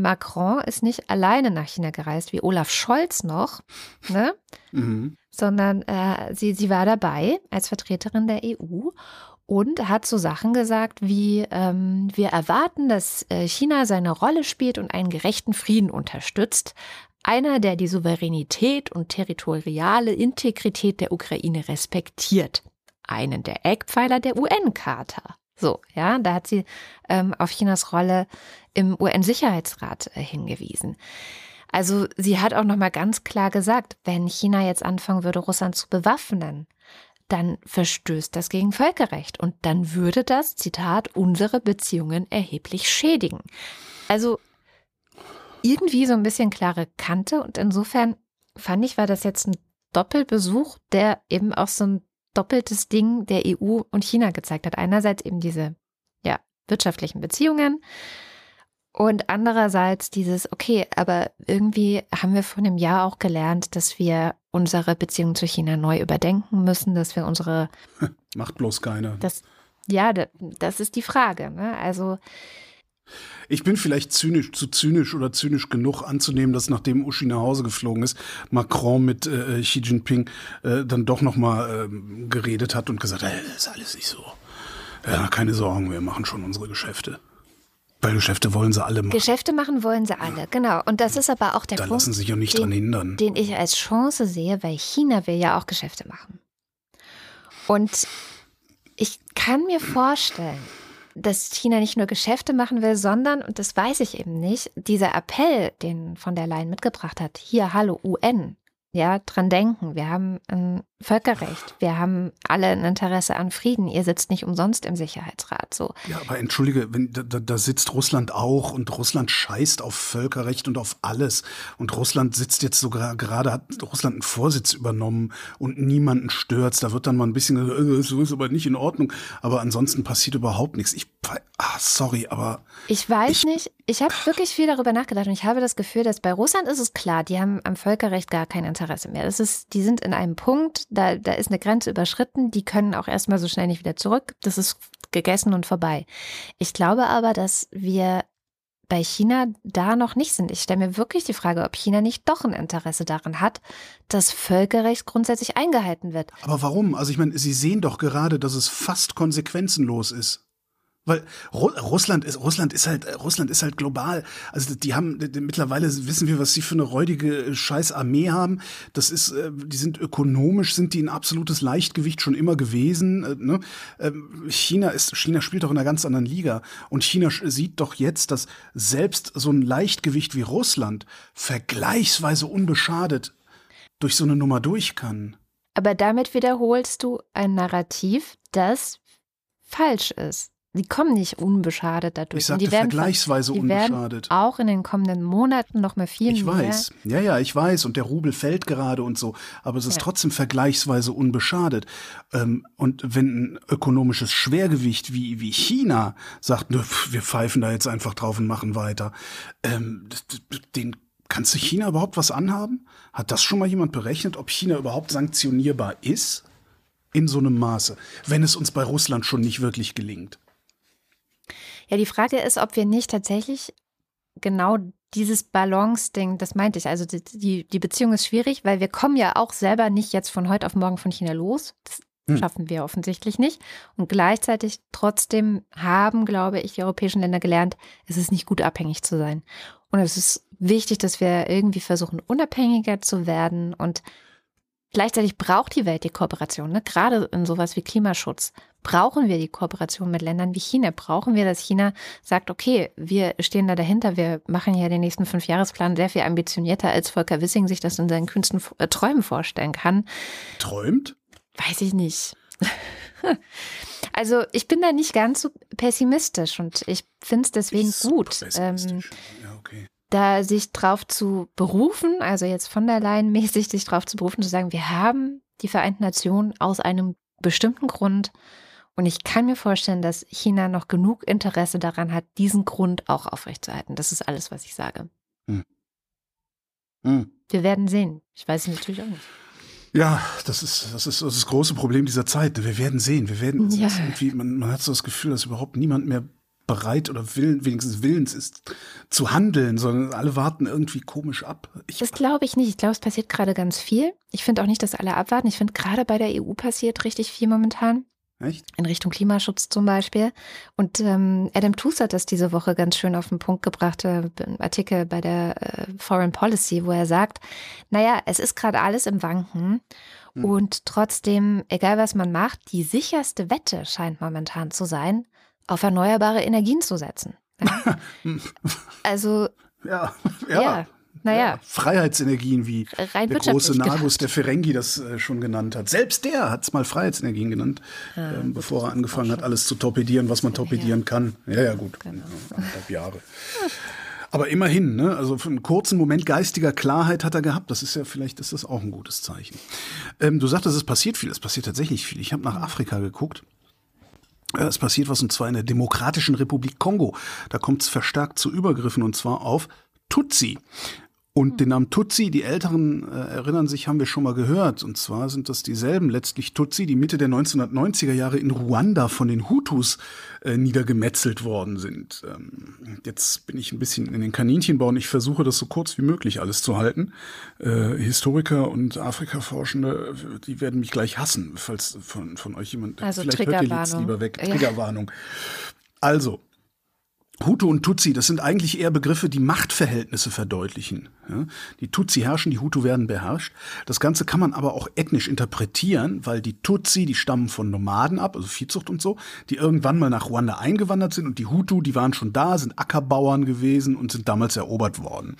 B: Macron ist nicht alleine nach China gereist, wie Olaf Scholz noch, ne?
D: Mhm.
B: sondern äh, sie, sie war dabei als Vertreterin der EU und hat so Sachen gesagt wie, ähm, wir erwarten, dass äh, China seine Rolle spielt und einen gerechten Frieden unterstützt. Einer, der die Souveränität und territoriale Integrität der Ukraine respektiert. Einen der Eckpfeiler der UN-Charta. So, ja, da hat sie ähm, auf Chinas Rolle im UN-Sicherheitsrat äh, hingewiesen. Also sie hat auch noch mal ganz klar gesagt, wenn China jetzt anfangen würde, Russland zu bewaffnen, dann verstößt das gegen Völkerrecht und dann würde das, Zitat, unsere Beziehungen erheblich schädigen. Also irgendwie so ein bisschen klare Kante und insofern fand ich, war das jetzt ein Doppelbesuch, der eben auch so ein doppeltes Ding der EU und China gezeigt hat. Einerseits eben diese ja, wirtschaftlichen Beziehungen und andererseits dieses, okay, aber irgendwie haben wir vor einem Jahr auch gelernt, dass wir unsere Beziehung zu China neu überdenken müssen, dass wir unsere, [laughs]
D: Macht bloß keiner.
B: das, ja, da- das ist die Frage. Ne? Also
D: Ich bin vielleicht zynisch, zu zynisch oder zynisch genug anzunehmen, dass nachdem Uschi nach Hause geflogen ist, Macron mit äh, Xi Jinping äh, dann doch noch mal ähm, geredet hat und gesagt, hey, das ist alles nicht so. Ja, keine Sorgen, wir machen schon unsere Geschäfte. Weil Geschäfte wollen sie alle machen.
B: Geschäfte machen wollen sie alle, genau. Und das ist aber auch der
D: da
B: Punkt,
D: lassen sich auch nicht
B: den,
D: dran hindern.
B: den ich als Chance sehe, weil China will ja auch Geschäfte machen. Und ich kann mir vorstellen, dass China nicht nur Geschäfte machen will, sondern, und das weiß ich eben nicht, dieser Appell, den von der Leyen mitgebracht hat, hier, hallo, UN, ja, dran denken, wir haben ein Völkerrecht, wir haben alle ein Interesse an Frieden, ihr sitzt nicht umsonst im Sicherheitsrat, so.
D: Ja, aber entschuldige, wenn, da, da sitzt Russland auch und Russland scheißt auf Völkerrecht und auf alles. Und Russland sitzt jetzt sogar, gerade hat Russland einen Vorsitz übernommen und niemanden stört's. Da wird dann mal ein bisschen, äh, so ist aber nicht in Ordnung. Aber ansonsten passiert überhaupt nichts. Ich, ah, sorry, aber
B: Ich weiß nicht, ich habe wirklich viel darüber nachgedacht und ich habe das Gefühl, dass bei Russland ist es klar, die haben am Völkerrecht gar kein Interesse mehr. Das ist, die sind in einem Punkt, da, da ist eine Grenze überschritten, die können auch erstmal so schnell nicht wieder zurück. Das ist gegessen und vorbei. Ich glaube aber, dass wir bei China da noch nicht sind. Ich stelle mir wirklich die Frage, ob China nicht doch ein Interesse daran hat, dass Völkerrecht grundsätzlich eingehalten wird.
D: Aber warum? Also ich meine, Sie sehen doch gerade, dass es fast konsequenzenlos ist. Weil Ru Russland ist Russland ist halt Russland ist halt global. Also die haben die, mittlerweile wissen wir, was sie für eine räudige äh, scheiß Armee haben. Das ist äh, die sind ökonomisch sind die ein absolutes Leichtgewicht schon immer gewesen, äh, ne? ähm, China ist China spielt doch in einer ganz anderen Liga und China sieht doch jetzt, dass selbst so ein Leichtgewicht wie Russland vergleichsweise unbeschadet durch so eine Nummer durch kann.
B: Aber damit wiederholst du ein Narrativ, das falsch ist. Die kommen nicht unbeschadet dadurch.
D: Ich sagte
B: die werden,
D: vergleichsweise
B: die
D: unbeschadet.
B: Werden auch in den kommenden Monaten noch mal viel
D: ich
B: mehr.
D: Ich weiß, ja, ja, ich weiß. Und der Rubel fällt gerade und so. Aber es ist ja. trotzdem vergleichsweise unbeschadet. Ähm, und wenn ein ökonomisches Schwergewicht wie, wie China sagt, ne, wir pfeifen da jetzt einfach drauf und machen weiter, ähm, den kannst du China überhaupt was anhaben? Hat das schon mal jemand berechnet, ob China überhaupt sanktionierbar ist? In so einem Maße, wenn es uns bei Russland schon nicht wirklich gelingt.
B: Ja, die Frage ist, ob wir nicht tatsächlich genau dieses Balance-Ding, das meinte ich. Also die, die Beziehung ist schwierig, weil wir kommen ja auch selber nicht jetzt von heute auf morgen von China los. Das hm. schaffen wir offensichtlich nicht. Und gleichzeitig trotzdem haben, glaube ich, die europäischen Länder gelernt, es ist nicht gut abhängig zu sein. Und es ist wichtig, dass wir irgendwie versuchen, unabhängiger zu werden und Gleichzeitig braucht die Welt die Kooperation. Ne? Gerade in sowas wie Klimaschutz brauchen wir die Kooperation mit Ländern wie China. Brauchen wir, dass China sagt, okay, wir stehen da dahinter, wir machen ja den nächsten Fünfjahresplan sehr viel ambitionierter, als Volker Wissing sich das in seinen kühnsten äh, Träumen vorstellen kann.
D: Träumt?
B: Weiß ich nicht. [laughs] Also ich bin da nicht ganz so pessimistisch und ich finde es deswegen gut. Ähm, da sich drauf zu berufen, also jetzt von der Leyen mäßig sich drauf zu berufen, zu sagen, wir haben die Vereinten Nationen aus einem bestimmten Grund. Und ich kann mir vorstellen, dass China noch genug Interesse daran hat, diesen Grund auch aufrechtzuerhalten. Das ist alles, was ich sage. Hm. Hm. Wir werden sehen. Ich weiß es natürlich auch nicht.
D: Ja, das ist, das ist das, große Problem dieser Zeit. Wir werden sehen. Wir werden ja. irgendwie, man, man hat so das Gefühl, dass überhaupt niemand mehr bereit oder willen, wenigstens willens ist zu handeln, sondern alle warten irgendwie komisch ab.
B: Ich das glaube ich nicht. Ich glaube, es passiert gerade ganz viel. Ich finde auch nicht, dass alle abwarten. Ich finde, gerade bei der EU passiert richtig viel momentan.
D: Echt?
B: In Richtung Klimaschutz zum Beispiel. Und ähm, Adam Tooze hat das diese Woche ganz schön auf den Punkt gebracht, äh, ein Artikel bei der äh, Foreign Policy, wo er sagt, naja, es ist gerade alles im Wanken. Hm. Und trotzdem, egal was man macht, die sicherste Wette scheint momentan zu sein, auf erneuerbare Energien zu setzen. Ja? [laughs] also.
D: Ja, ja. ja.
B: Naja. Ja,
D: Freiheitsenergien, wie Rein der große Nagus, der Ferengi das äh, schon genannt hat. Selbst der hat es mal Freiheitsenergien genannt, ah, ähm, bevor er angefangen hat, alles zu torpedieren, was man torpedieren kann. Ja, ja, gut. Genau. Anderthalb Jahre. Aber immerhin, ne? also für einen kurzen Moment geistiger Klarheit hat er gehabt. Das ist ja, vielleicht ist das auch ein gutes Zeichen. Ähm, du sagtest, es passiert viel. Es passiert tatsächlich viel. Ich habe nach Afrika geguckt es passiert was und zwar in der Demokratischen Republik Kongo. Da kommt es verstärkt zu Übergriffen und zwar auf Tutsi. Und den Namen Tutsi, die Älteren äh, erinnern sich, haben wir schon mal gehört. Und zwar sind das dieselben letztlich Tutsi, die Mitte der 1990er Jahre in Ruanda von den Hutus äh, niedergemetzelt worden sind. Ähm, jetzt bin ich ein bisschen in den Kaninchenbau und ich versuche das so kurz wie möglich alles zu halten. Äh, Historiker und Afrika-Forschende, die werden mich gleich hassen, falls von, von euch jemand
B: also vielleicht hört ihr jetzt
D: lieber weg. Triggerwarnung. Also, Hutu und Tutsi, das sind eigentlich eher Begriffe, die Machtverhältnisse verdeutlichen. Die Tutsi herrschen, die Hutu werden beherrscht. Das Ganze kann man aber auch ethnisch interpretieren, weil die Tutsi, die stammen von Nomaden ab, also Viehzucht und so, die irgendwann mal nach Ruanda eingewandert sind und die Hutu, die waren schon da, sind Ackerbauern gewesen und sind damals erobert worden.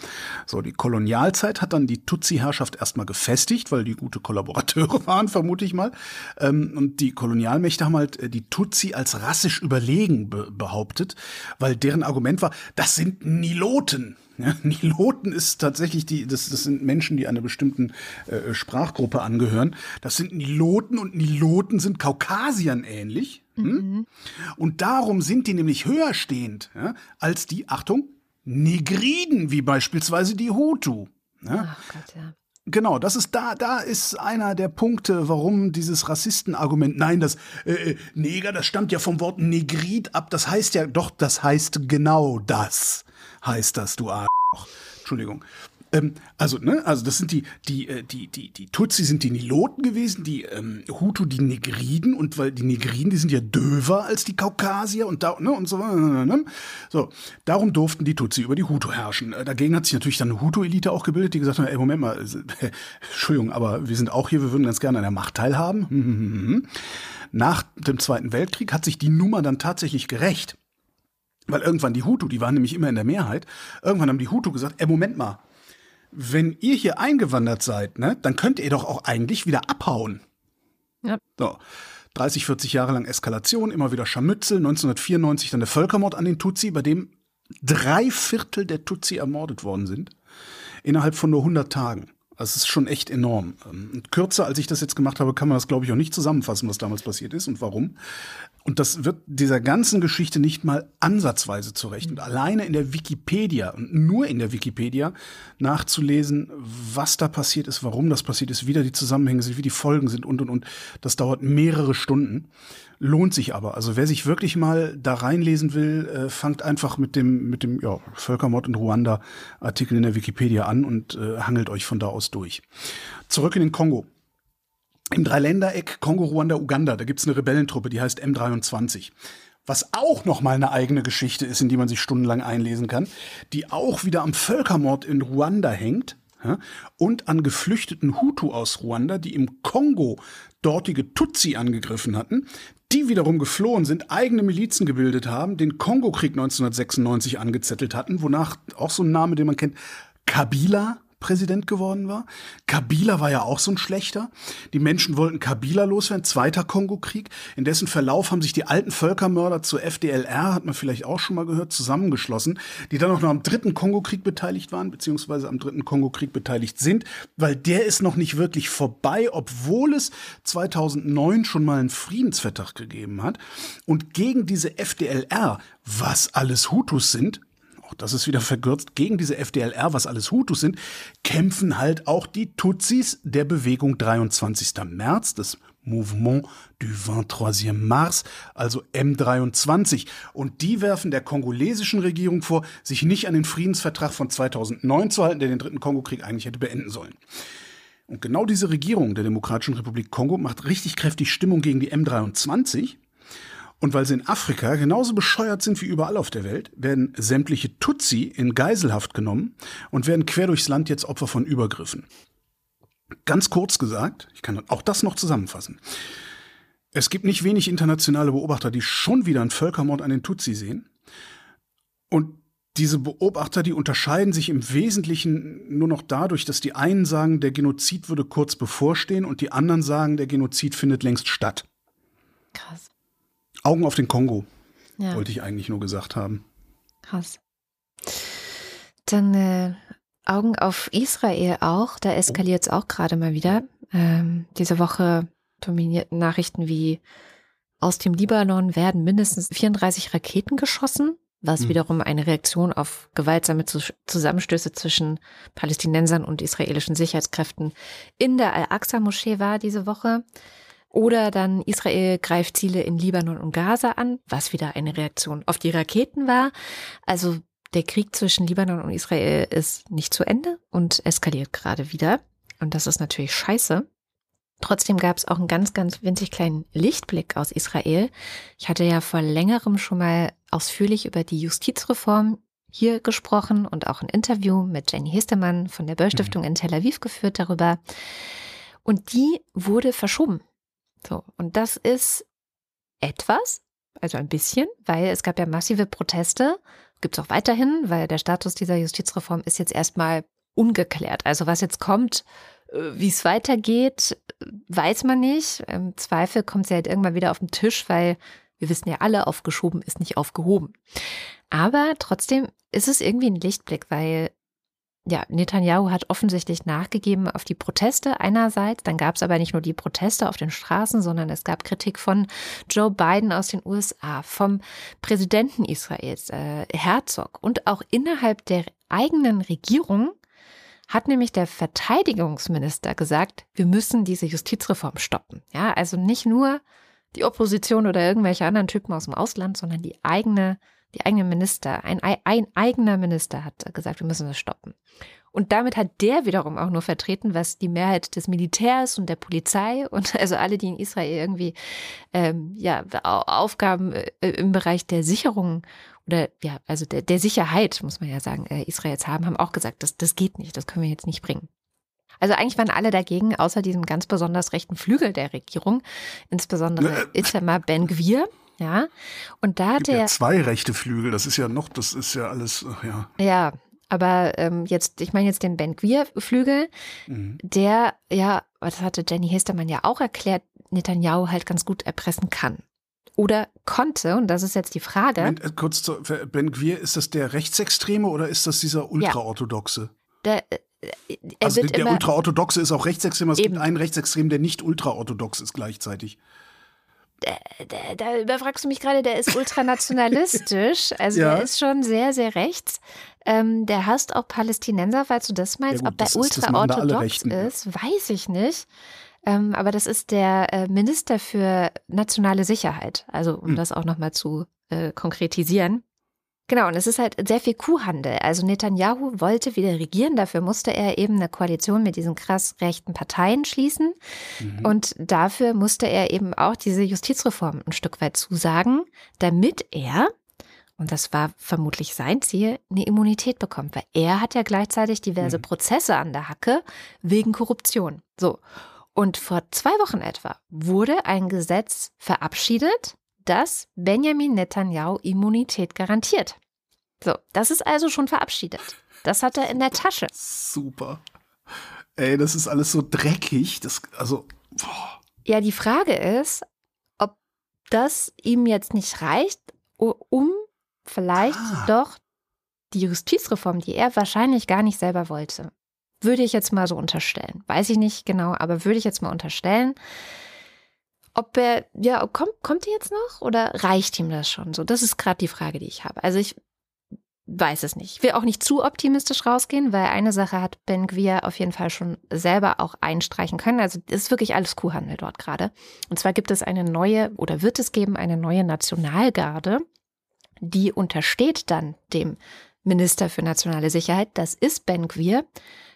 D: So, die Kolonialzeit hat dann die Tutsi-Herrschaft erstmal gefestigt, weil die gute Kollaborateure [laughs] waren, vermute ich mal. Ähm, und die Kolonialmächte haben halt äh, die Tutsi als rassisch überlegen behauptet, weil deren Argument war, das sind Niloten. Ja, Niloten ist tatsächlich die, das, das sind Menschen, die einer bestimmten äh, Sprachgruppe angehören. Das sind Niloten und Niloten sind Kaukasiern ähnlich. Hm? Mhm. Und darum sind die nämlich höher stehend ja, als die, Achtung, Negriden, wie beispielsweise die Hutu. Ja? Ach Gott, ja. Genau, das ist da, da ist einer der Punkte, warum dieses Rassistenargument, nein, das äh, äh Neger, das stammt ja vom Wort Negrid ab, das heißt ja doch, das heißt genau das heißt das, du Arsch. Entschuldigung. Ähm, also, ne, also das sind die, die, äh, die, die, die Tutsi sind die Niloten gewesen, die ähm, Hutu die Negriden und weil die Negriden, die sind ja döver als die Kaukasier und da, ne, und so Ne? So, darum durften die Tutsi über die Hutu herrschen. Äh, dagegen hat sich natürlich dann eine Hutu-Elite auch gebildet, die gesagt hat, ey, Moment mal, äh, [laughs] Entschuldigung, aber wir sind auch hier, wir würden ganz gerne an der Macht teilhaben. Nach dem Zweiten Weltkrieg hat sich die Nummer dann tatsächlich gerecht. Weil irgendwann die Hutu, die waren nämlich immer in der Mehrheit, irgendwann haben die Hutu gesagt, ey, Moment mal, wenn ihr hier eingewandert seid, ne, dann könnt ihr doch auch eigentlich wieder abhauen. Ja. So. 30, 40 Jahre lang Eskalation, immer wieder Scharmützel, 1994 dann der Völkermord an den Tutsi, bei dem drei Viertel der Tutsi ermordet worden sind, innerhalb von nur 100 Tagen. Also es ist schon echt enorm. Ähm, kürzer, als ich das jetzt gemacht habe, kann man das, glaube ich, auch nicht zusammenfassen, was damals passiert ist und warum. Und das wird dieser ganzen Geschichte nicht mal ansatzweise zurecht. Und alleine in der Wikipedia und nur in der Wikipedia nachzulesen, was da passiert ist, warum das passiert ist, wie da die Zusammenhänge sind, wie die Folgen sind und, und, und, das dauert mehrere Stunden. Lohnt sich aber. Also wer sich wirklich mal da reinlesen will, äh, fangt einfach mit dem, mit dem ja, Völkermord in Ruanda Artikel in der Wikipedia an und äh, hangelt euch von da aus durch. Zurück in den Kongo. Im Dreiländereck Kongo, Ruanda, Uganda, da gibt's eine Rebellentruppe, die heißt M23 was auch noch mal eine eigene Geschichte ist, in die man sich stundenlang einlesen kann, die auch wieder am Völkermord in Ruanda hängt ja, und an geflüchteten Hutu aus Ruanda, die im Kongo dortige Tutsi angegriffen hatten, die wiederum geflohen sind, eigene Milizen gebildet haben, den Kongo-Krieg 1996 angezettelt hatten, wonach auch so ein Name, den man kennt, Kabila Präsident geworden war. Kabila war ja auch so ein schlechter. Die Menschen wollten Kabila loswerden, zweiter Kongo-Krieg. In dessen Verlauf haben sich die alten Völkermörder zur FDLR, hat man vielleicht auch schon mal gehört, zusammengeschlossen, die dann auch noch am dritten Kongo-Krieg beteiligt waren, beziehungsweise am dritten Kongo-Krieg beteiligt sind, weil der ist noch nicht wirklich vorbei, obwohl es 2009 schon mal einen Friedensvertrag gegeben hat. Und gegen diese FDLR, was alles Hutus sind, auch das ist wieder verkürzt, gegen diese FDLR, was alles Hutus sind, kämpfen halt auch die Tutsis der Bewegung 23. März, das Mouvement du 23e Mars, also M23. Und die werfen der kongolesischen Regierung vor, sich nicht an den Friedensvertrag von 2009 zu halten, der den dritten Kongokrieg eigentlich hätte beenden sollen. Und genau diese Regierung der Demokratischen Republik Kongo macht richtig kräftig Stimmung gegen die M23 und weil sie in Afrika genauso bescheuert sind wie überall auf der Welt, werden sämtliche Tutsi in Geiselhaft genommen und werden quer durchs Land jetzt Opfer von Übergriffen. Ganz kurz gesagt, ich kann auch das noch zusammenfassen. Es gibt nicht wenig internationale Beobachter, die schon wieder einen Völkermord an den Tutsi sehen. Und diese Beobachter, die unterscheiden sich im Wesentlichen nur noch dadurch, dass die einen sagen, der Genozid würde kurz bevorstehen und die anderen sagen, der Genozid findet längst statt. Krass. Augen auf den Kongo, ja. wollte ich eigentlich nur gesagt haben.
B: Krass. Dann äh, Augen auf Israel auch. Da eskaliert es auch gerade mal wieder. Ähm, diese Woche dominierten Nachrichten wie aus dem Libanon werden mindestens 34 Raketen geschossen, was mhm. wiederum eine Reaktion auf gewaltsame Zusammenstöße zwischen Palästinensern und israelischen Sicherheitskräften in der Al-Aqsa-Moschee war diese Woche. Oder dann Israel greift Ziele in Libanon und Gaza an, was wieder eine Reaktion auf die Raketen war. Also der Krieg zwischen Libanon und Israel ist nicht zu Ende und eskaliert gerade wieder. Und das ist natürlich scheiße. Trotzdem gab es auch einen ganz, ganz winzig kleinen Lichtblick aus Israel. Ich hatte ja vor längerem schon mal ausführlich über die Justizreform hier gesprochen und auch ein Interview mit Jenny Histermann von der Böll Stiftung mhm. in Tel Aviv geführt darüber. Und die wurde verschoben so, und das ist etwas, also ein bisschen, weil es gab ja massive Proteste, gibt es auch weiterhin, weil der Status dieser Justizreform ist jetzt erstmal ungeklärt. Also was jetzt kommt, äh, wie es weitergeht, weiß man nicht. Im Zweifel kommt sie halt irgendwann wieder auf den Tisch, weil wir wissen ja alle, aufgeschoben ist nicht aufgehoben. Aber trotzdem ist es irgendwie ein Lichtblick, weil ja, Netanyahu hat offensichtlich nachgegeben auf die Proteste einerseits. Dann gab es aber nicht nur die Proteste auf den Straßen, sondern es gab Kritik von Joe Biden aus den USA, vom Präsidenten Israels, äh, Herzog und auch innerhalb der eigenen Regierung hat nämlich der Verteidigungsminister gesagt, wir müssen diese Justizreform stoppen. Ja, also nicht nur die Opposition oder irgendwelche anderen Typen aus dem Ausland, sondern die eigene die eigenen Minister, ein, ein eigener Minister hat gesagt, wir müssen das stoppen. Und damit hat der wiederum auch nur vertreten, was die Mehrheit des Militärs und der Polizei und [laughs] also alle, die in Israel irgendwie ähm, ja, Aufgaben äh, im Bereich der Sicherung oder ja, also der, der Sicherheit, muss man ja sagen, äh, Israels haben, haben auch gesagt, das, das geht nicht, das können wir jetzt nicht bringen. Also eigentlich waren alle dagegen, außer diesem ganz besonders rechten Flügel der Regierung, insbesondere äh, Itamar Ben-Gvir. Ja, und da hat er.
D: Zwei rechte Flügel, das ist ja noch, das ist ja alles, ja.
B: Ja, aber ähm, jetzt, ich meine jetzt den Ben Queer-Flügel, mhm. der, ja, das hatte Jenny Hestermann ja auch erklärt, Netanyahu halt ganz gut erpressen kann. Oder konnte, und das ist jetzt die Frage.
D: Ben, äh, kurz zu, Ben Queer, ist das der Rechtsextreme oder ist das dieser Ultraorthodoxe?
B: Ja. Der,
D: äh, also der Ultraorthodoxe ist auch rechtsextrem, es eben. gibt einen Rechtsextrem, der nicht ultraorthodox ist gleichzeitig
B: da, da, überfragst du mich gerade, der ist ultranationalistisch. [laughs] Also ja. der ist schon sehr, sehr rechts. Ähm, der hasst auch Palästinenser, falls du das meinst. Ja, gut, Ob der ultraorthodox ist, weiß ich nicht. Ähm, aber das ist der äh, Minister für nationale Sicherheit. Also um hm. das auch nochmal zu äh, konkretisieren. Genau, und es ist halt sehr viel Kuhhandel. Also Netanyahu wollte wieder regieren, dafür musste er eben eine Koalition mit diesen krass rechten Parteien schließen. Mhm. Und dafür musste er eben auch diese Justizreform ein Stück weit zusagen, damit er, und das war vermutlich sein Ziel, eine Immunität bekommt, weil er hat ja gleichzeitig diverse mhm. Prozesse an der Hacke wegen Korruption. So. Und vor zwei Wochen etwa wurde ein Gesetz verabschiedet, das Benjamin Netanyahu Immunität garantiert. So, das ist also schon verabschiedet. Das hat er in der Tasche.
D: Super. Ey, das ist alles so dreckig. Das, also, boah.
B: Ja, die Frage ist, ob das ihm jetzt nicht reicht, um vielleicht ah. doch die Justizreform, die er wahrscheinlich gar nicht selber wollte, würde ich jetzt mal so unterstellen. Weiß ich nicht genau, aber würde ich jetzt mal unterstellen, ob er, ja, kommt, kommt er jetzt noch oder reicht ihm das schon? So, das ist gerade die Frage, die ich habe. Also ich weiß es nicht. Ich will auch nicht zu optimistisch rausgehen, weil eine Sache hat Ben Gvir auf jeden Fall schon selber auch einstreichen können. Also ist wirklich alles Kuhhandel dort gerade. Und zwar gibt es eine neue oder wird es geben eine neue Nationalgarde, die untersteht dann dem Minister für nationale Sicherheit. Das ist Ben Gvir.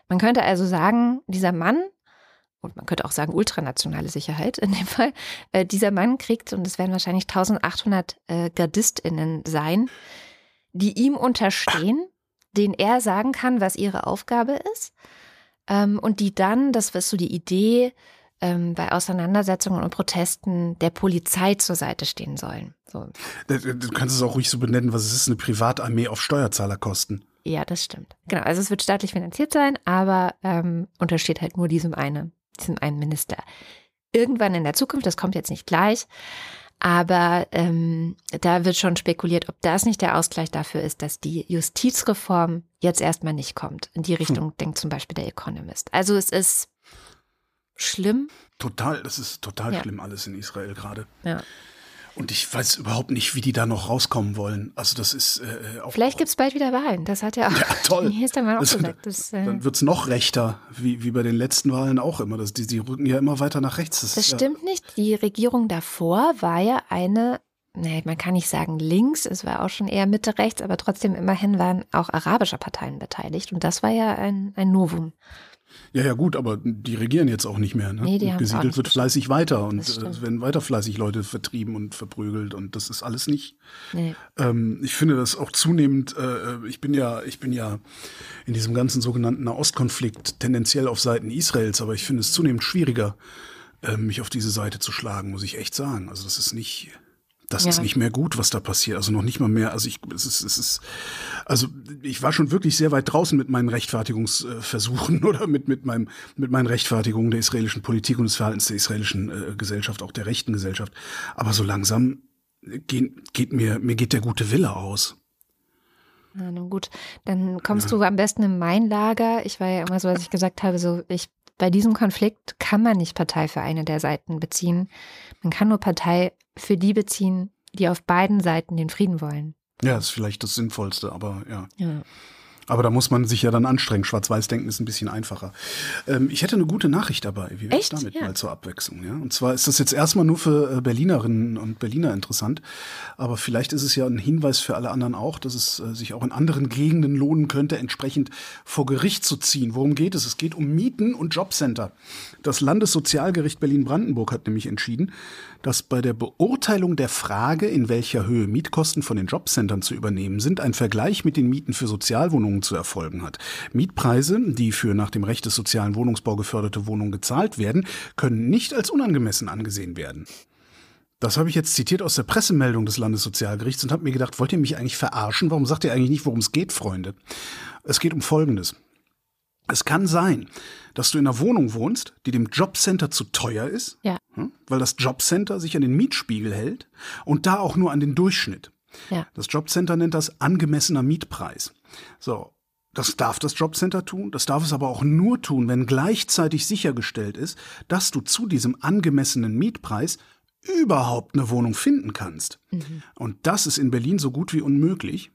B: Man könnte also sagen, dieser Mann und man könnte auch sagen ultranationale Sicherheit in dem Fall, äh, dieser Mann kriegt, und es werden wahrscheinlich 1800 äh, GardistInnen sein, die ihm unterstehen, denen er sagen kann, was ihre Aufgabe ist. Ähm, und die dann, das ist so die Idee, ähm, bei Auseinandersetzungen und Protesten der Polizei zur Seite stehen sollen. So.
D: Du kannst es auch ruhig so benennen, was es ist, eine Privatarmee auf Steuerzahlerkosten.
B: Ja, das stimmt. Genau, also es wird staatlich finanziert sein, aber ähm, untersteht halt nur diesem einen diesem einen Minister. Irgendwann in der Zukunft, das kommt jetzt nicht gleich, aber ähm, da wird schon spekuliert, ob das nicht der Ausgleich dafür ist, dass die Justizreform jetzt erstmal nicht kommt. In die Richtung hm. denkt zum Beispiel der Economist. Also es ist schlimm.
D: Total, das ist total ja. schlimm alles in Israel gerade.
B: Ja.
D: Und ich weiß überhaupt nicht, wie die da noch rauskommen wollen. Also das ist äh,
B: äh auch. Vielleicht gibt es bald wieder Wahlen. Das hat ja auch.
D: Ja, [laughs] toll.
B: Hier ist der Mann auch das, gesagt. Das,
D: äh, dann wird es noch rechter, wie, wie bei den letzten Wahlen auch immer. Das, die, die rücken ja immer weiter nach rechts.
B: Das, das stimmt ja, nicht. Die Regierung davor war ja eine nee, man kann nicht sagen links, es war auch schon eher Mitte rechts, aber trotzdem immerhin waren auch arabische Parteien beteiligt und das war ja ein, ein Novum.
D: Ja, ja, gut, aber die regieren jetzt auch nicht mehr. Ne? Nee, die Gesiedelt wird fleißig weiter und es werden weiter fleißig Leute vertrieben und verprügelt und das ist alles nicht. Nee. Ähm, ich finde das auch zunehmend, äh, ich bin ja, ich bin ja in diesem ganzen sogenannten Nahostkonflikt tendenziell auf Seiten Israels, aber ich finde es zunehmend schwieriger, äh, mich auf diese Seite zu schlagen, muss ich echt sagen. Also das ist nicht, das ja. ist nicht mehr gut, was da passiert. Also noch nicht mal mehr. Also ich, es ist, es ist, also ich war schon wirklich sehr weit draußen mit meinen Rechtfertigungsversuchen [laughs] oder mit mit meinem mit meinen Rechtfertigungen der israelischen Politik und des Verhaltens der israelischen äh, Gesellschaft, auch der rechten Gesellschaft. Aber so langsam geht, geht mir mir geht der gute Wille aus.
B: Na nun gut, dann kommst ja. du am besten in mein Lager. Ich war ja immer so, als ich gesagt habe, so ich bei diesem Konflikt kann man nicht Partei für eine der Seiten beziehen. Man kann nur Partei für die beziehen, die auf beiden Seiten den Frieden wollen.
D: Ja, ist vielleicht das Sinnvollste, aber ja.
B: Ja,
D: Aber da muss man sich ja dann anstrengen. Schwarz-Weiß-Denken ist ein bisschen einfacher. Ähm, ich hätte eine gute Nachricht dabei. Wie wäre es damit ja. mal zur Abwechslung? Ja? Und zwar ist das jetzt erstmal nur für äh, Berlinerinnen und Berliner interessant. Aber vielleicht ist es ja ein Hinweis für alle anderen auch, dass es äh, sich auch in anderen Gegenden lohnen könnte, entsprechend vor Gericht zu ziehen. Worum geht es? Es geht um Mieten und Jobcenter. Das Landessozialgericht Berlin-Brandenburg hat nämlich entschieden, dass bei der Beurteilung der Frage, in welcher Höhe Mietkosten von den Jobcentern zu übernehmen sind, ein Vergleich mit den Mieten für Sozialwohnungen zu erfolgen hat. Mietpreise, die für nach dem Recht des sozialen Wohnungsbau geförderte Wohnungen gezahlt werden, können nicht als unangemessen angesehen werden. Das habe ich jetzt zitiert aus der Pressemeldung des Landessozialgerichts und habe mir gedacht, wollt ihr mich eigentlich verarschen? Warum sagt ihr eigentlich nicht, worum es geht, Freunde? Es geht um Folgendes. Es kann sein, dass du in einer Wohnung wohnst, die dem Jobcenter zu teuer ist,
B: ja.
D: Hm, weil das Jobcenter sich an den Mietspiegel hält und da auch nur an den Durchschnitt.
B: Ja.
D: Das Jobcenter nennt das angemessener Mietpreis. So, das darf das Jobcenter tun, das darf es aber auch nur tun, wenn gleichzeitig sichergestellt ist, dass du zu diesem angemessenen Mietpreis überhaupt eine Wohnung finden kannst. Mhm. Und das ist in Berlin so gut wie unmöglich.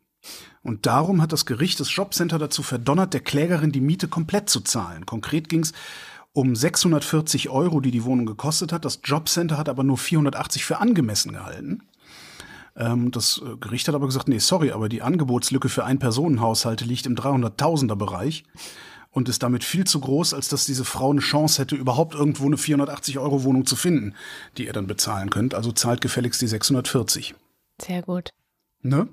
D: Und darum hat das Gericht das Jobcenter dazu verdonnert, der Klägerin die Miete komplett zu zahlen. Konkret ging es um 640 Euro, die die Wohnung gekostet hat. Das Jobcenter hat aber nur 480 für angemessen gehalten. Ähm, das äh, Gericht hat aber gesagt, nee, sorry, aber die Angebotslücke für Ein-Personen-Haushalte liegt im 300.000er Bereich und ist damit viel zu groß, als dass diese Frau eine Chance hätte, überhaupt irgendwo eine 480 Euro Wohnung zu finden, die ihr dann bezahlen könnt. Also zahlt gefälligst die 640.
B: Sehr gut.
D: Ne?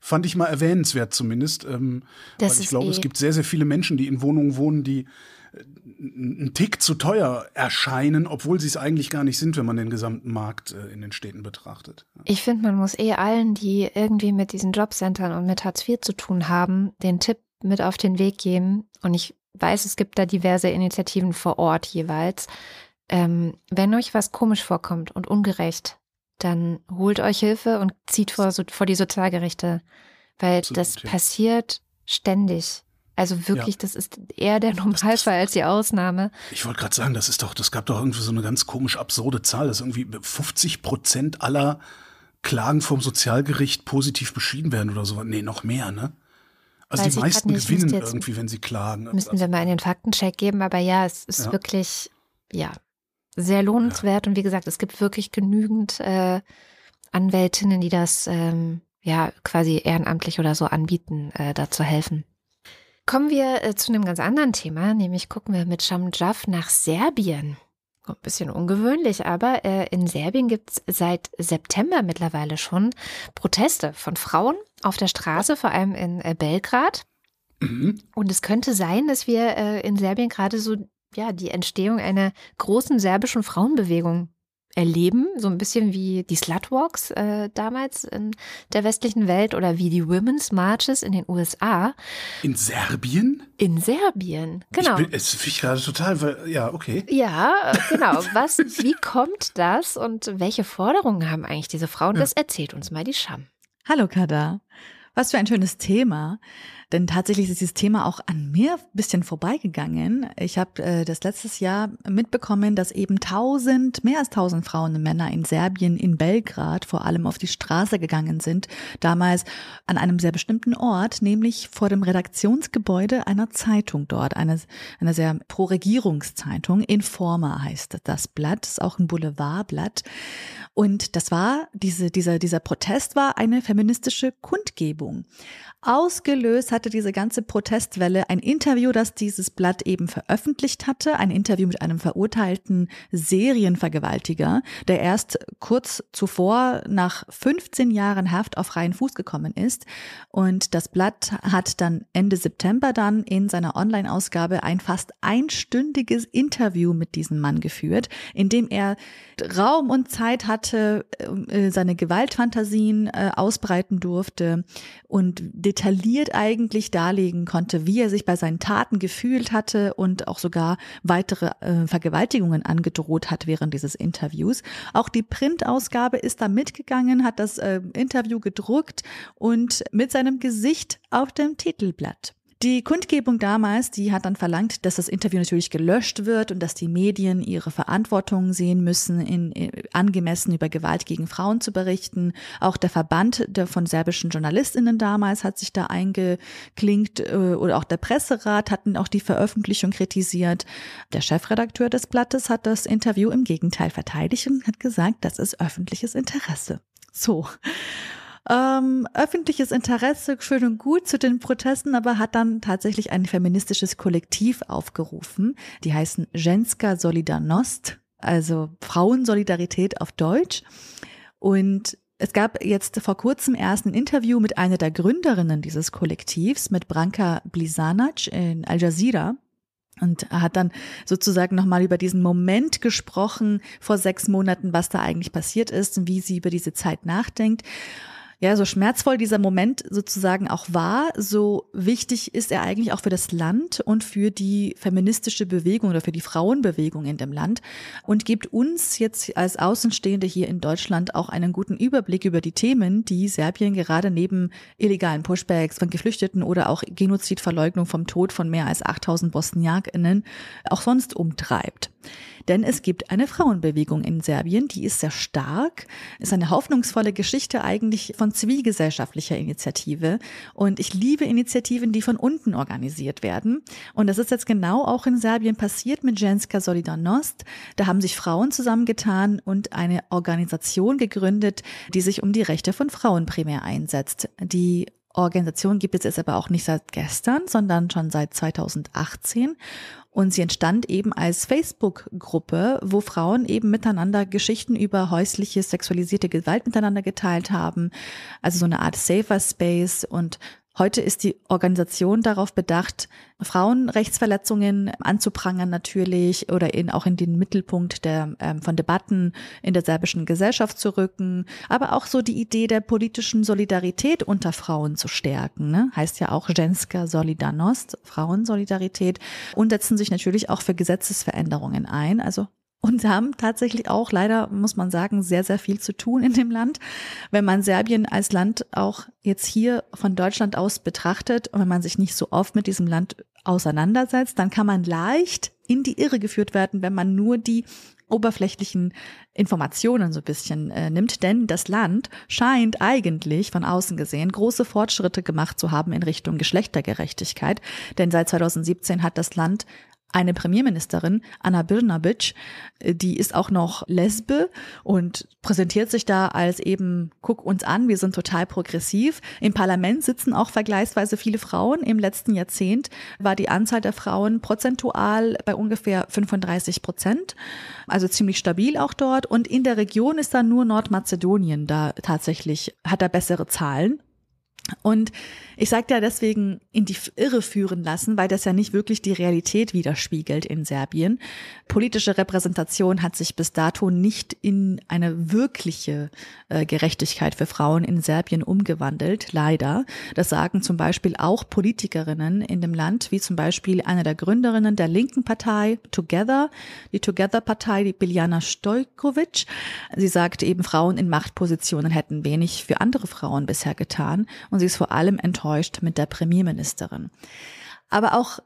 D: Fand ich mal erwähnenswert zumindest. Ähm, weil ich glaube, eh es gibt sehr, sehr viele Menschen, die in Wohnungen wohnen, die äh, einen Tick zu teuer erscheinen, obwohl sie es eigentlich gar nicht sind, wenn man den gesamten Markt äh, in den Städten betrachtet.
B: Ich finde, man muss eh allen, die irgendwie mit diesen Jobcentern und mit Hartz IV zu tun haben, den Tipp mit auf den Weg geben. Und ich weiß, es gibt da diverse Initiativen vor Ort jeweils. Ähm, wenn euch was komisch vorkommt und ungerecht, dann holt euch Hilfe und zieht vor, vor die Sozialgerichte, weil Absolut, das ja. passiert ständig. Also wirklich, ja. das ist eher der Normalfall als die Ausnahme.
D: Ich wollte gerade sagen, das ist doch, das gab doch irgendwie so eine ganz komisch absurde Zahl, dass irgendwie 50 Prozent aller Klagen vom Sozialgericht positiv beschieden werden oder so. Nee, noch mehr, ne? Also Weiß die meisten nicht, gewinnen irgendwie, wenn sie klagen.
B: Müssten wir mal in den Faktencheck geben, aber ja, es ist ja. wirklich, ja, sehr lohnenswert. Ja. Und wie gesagt, es gibt wirklich genügend äh, Anwältinnen, die das ähm, ja quasi ehrenamtlich oder so anbieten, äh, da zu helfen. Kommen wir äh, zu einem ganz anderen Thema, nämlich gucken wir mit Shamjaf nach Serbien. Ein bisschen ungewöhnlich, aber äh, in Serbien gibt es seit September mittlerweile schon Proteste von Frauen auf der Straße, vor allem in äh, Belgrad. Mhm. Und es könnte sein, dass wir äh, in Serbien gerade so ja, die Entstehung einer großen serbischen Frauenbewegung erleben, so ein bisschen wie die Slutwalks äh, damals in der westlichen Welt oder wie die Women's Marches in den USA.
D: In Serbien?
B: In Serbien, genau.
D: Ich bin, es finde ich gerade total, weil, ja, okay.
B: Ja, genau. Was, wie kommt das und welche Forderungen haben eigentlich diese Frauen? Das erzählt uns mal die Scham.
E: Hallo Kada. Was für ein schönes Thema. Denn tatsächlich ist dieses Thema auch an mir ein bisschen vorbeigegangen. Ich habe äh, das letztes Jahr mitbekommen, dass eben tausend, mehr als tausend Frauen und Männer in Serbien, in Belgrad vor allem auf die Straße gegangen sind. Damals an einem sehr bestimmten Ort, nämlich vor dem Redaktionsgebäude einer Zeitung dort, einer, einer sehr Pro-Regierungszeitung. Informa heißt das Blatt, ist auch ein Boulevardblatt. Und das war, diese, dieser, dieser Protest war eine feministische Kundgebung. Ausgelöst hatte diese ganze Protestwelle ein Interview, das dieses Blatt eben veröffentlicht hatte, ein Interview mit einem verurteilten Serienvergewaltiger, der erst kurz zuvor nach 15 Jahren Haft auf freien Fuß gekommen ist. Und das Blatt hat dann Ende September dann in seiner Online-Ausgabe ein fast einstündiges Interview mit diesem Mann geführt, in dem er Raum und Zeit hatte, äh, seine Gewaltfantasien äh, ausbreiten durfte und detailliert eigentlich darlegen konnte, wie er sich bei seinen Taten gefühlt hatte und auch sogar weitere äh, Vergewaltigungen angedroht hat während dieses Interviews. Auch die Printausgabe ist da mitgegangen, hat das äh, Interview gedruckt und mit seinem Gesicht auf dem Titelblatt. Die Kundgebung damals, die hat dann verlangt, dass das Interview natürlich gelöscht wird und dass die Medien ihre Verantwortung sehen müssen, in, in, angemessen über Gewalt gegen Frauen zu berichten. Auch der Verband der von serbischen Journalistinnen damals hat sich da eingeklinkt äh, oder auch der Presserat hatten auch die Veröffentlichung kritisiert. Der Chefredakteur des Blattes hat das Interview im Gegenteil verteidigt und hat gesagt, das ist öffentliches Interesse. So. Ähm, öffentliches Interesse, schön und gut zu den Protesten, aber hat dann tatsächlich ein feministisches Kollektiv aufgerufen. Die heißen Ženska Solidarnost, also Frauensolidarität auf Deutsch. Und es gab jetzt vor kurzem erst ein Interview mit einer der Gründerinnen dieses Kollektivs, mit Branka Blizanac in Al Jazeera. Und hat dann sozusagen nochmal über diesen Moment gesprochen vor sechs Monaten, was da eigentlich passiert ist und wie sie über diese Zeit nachdenkt ja, so schmerzvoll dieser Moment sozusagen auch war, so wichtig ist er eigentlich auch für das Land und für die feministische Bewegung oder für die Frauenbewegung in dem Land und gibt uns jetzt als Außenstehende hier in Deutschland auch einen guten Überblick über die Themen, die Serbien gerade neben illegalen Pushbacks von Geflüchteten oder auch Genozidverleugnung vom Tod von mehr als 8000 BosniakInnen auch sonst umtreibt. Denn es gibt eine Frauenbewegung in Serbien, die ist sehr stark, ist eine hoffnungsvolle Geschichte eigentlich von zivilgesellschaftlicher Initiative. Und ich liebe Initiativen, die von unten organisiert werden. Und das ist jetzt genau auch in Serbien passiert mit Ženska Solidarnost. Da haben sich Frauen zusammengetan und eine Organisation gegründet, die sich um die Rechte von Frauen primär einsetzt. Die Organisation gibt es jetzt aber auch nicht seit gestern, sondern schon seit 2018. Und sie entstand eben als Facebook-Gruppe, wo Frauen eben miteinander Geschichten über häusliche sexualisierte Gewalt miteinander geteilt haben. Also so eine Art Safer Space und Heute ist die Organisation darauf bedacht, Frauenrechtsverletzungen anzuprangern natürlich oder in, auch in den Mittelpunkt der, ähm, von Debatten in der serbischen Gesellschaft zu rücken, aber auch so die Idee der politischen Solidarität unter Frauen zu stärken. Ne? Heißt ja auch Ženska Solidarnost, Frauensolidarität und setzen sich natürlich auch für Gesetzesveränderungen ein. Also und haben tatsächlich auch leider, muss man sagen, sehr, sehr viel zu tun in dem Land. Wenn man Serbien als Land auch jetzt hier von Deutschland aus betrachtet und wenn man sich nicht so oft mit diesem Land auseinandersetzt, dann kann man leicht in die Irre geführt werden, wenn man nur die oberflächlichen Informationen so ein bisschen äh, nimmt, denn das Land scheint eigentlich von außen gesehen große Fortschritte gemacht zu haben in Richtung Geschlechtergerechtigkeit, denn seit 2017 hat das Land eine Premierministerin, Anna Birnabic, die ist auch noch Lesbe und präsentiert sich da als eben, guck uns an, wir sind total progressiv. Im Parlament sitzen auch vergleichsweise viele Frauen. Im letzten Jahrzehnt war die Anzahl der Frauen prozentual bei ungefähr 35 Prozent, also ziemlich stabil auch dort. Und in der Region ist da nur Nordmazedonien da tatsächlich, hat da bessere Zahlen. Und ich sage ja deswegen in die Irre führen lassen, weil das ja nicht wirklich die Realität widerspiegelt in Serbien. Politische Repräsentation hat sich bis dato nicht in eine wirkliche äh, Gerechtigkeit für Frauen in Serbien umgewandelt, leider. Das sagen zum Beispiel auch Politikerinnen in dem Land, wie zum Beispiel eine der Gründerinnen der linken Partei Together, die Together-Partei, die Biljana Stojkovic. Sie sagte eben, Frauen in Machtpositionen hätten wenig für andere Frauen bisher getan und sie ist vor allem enttäuscht mit der Premierministerin. Aber auch,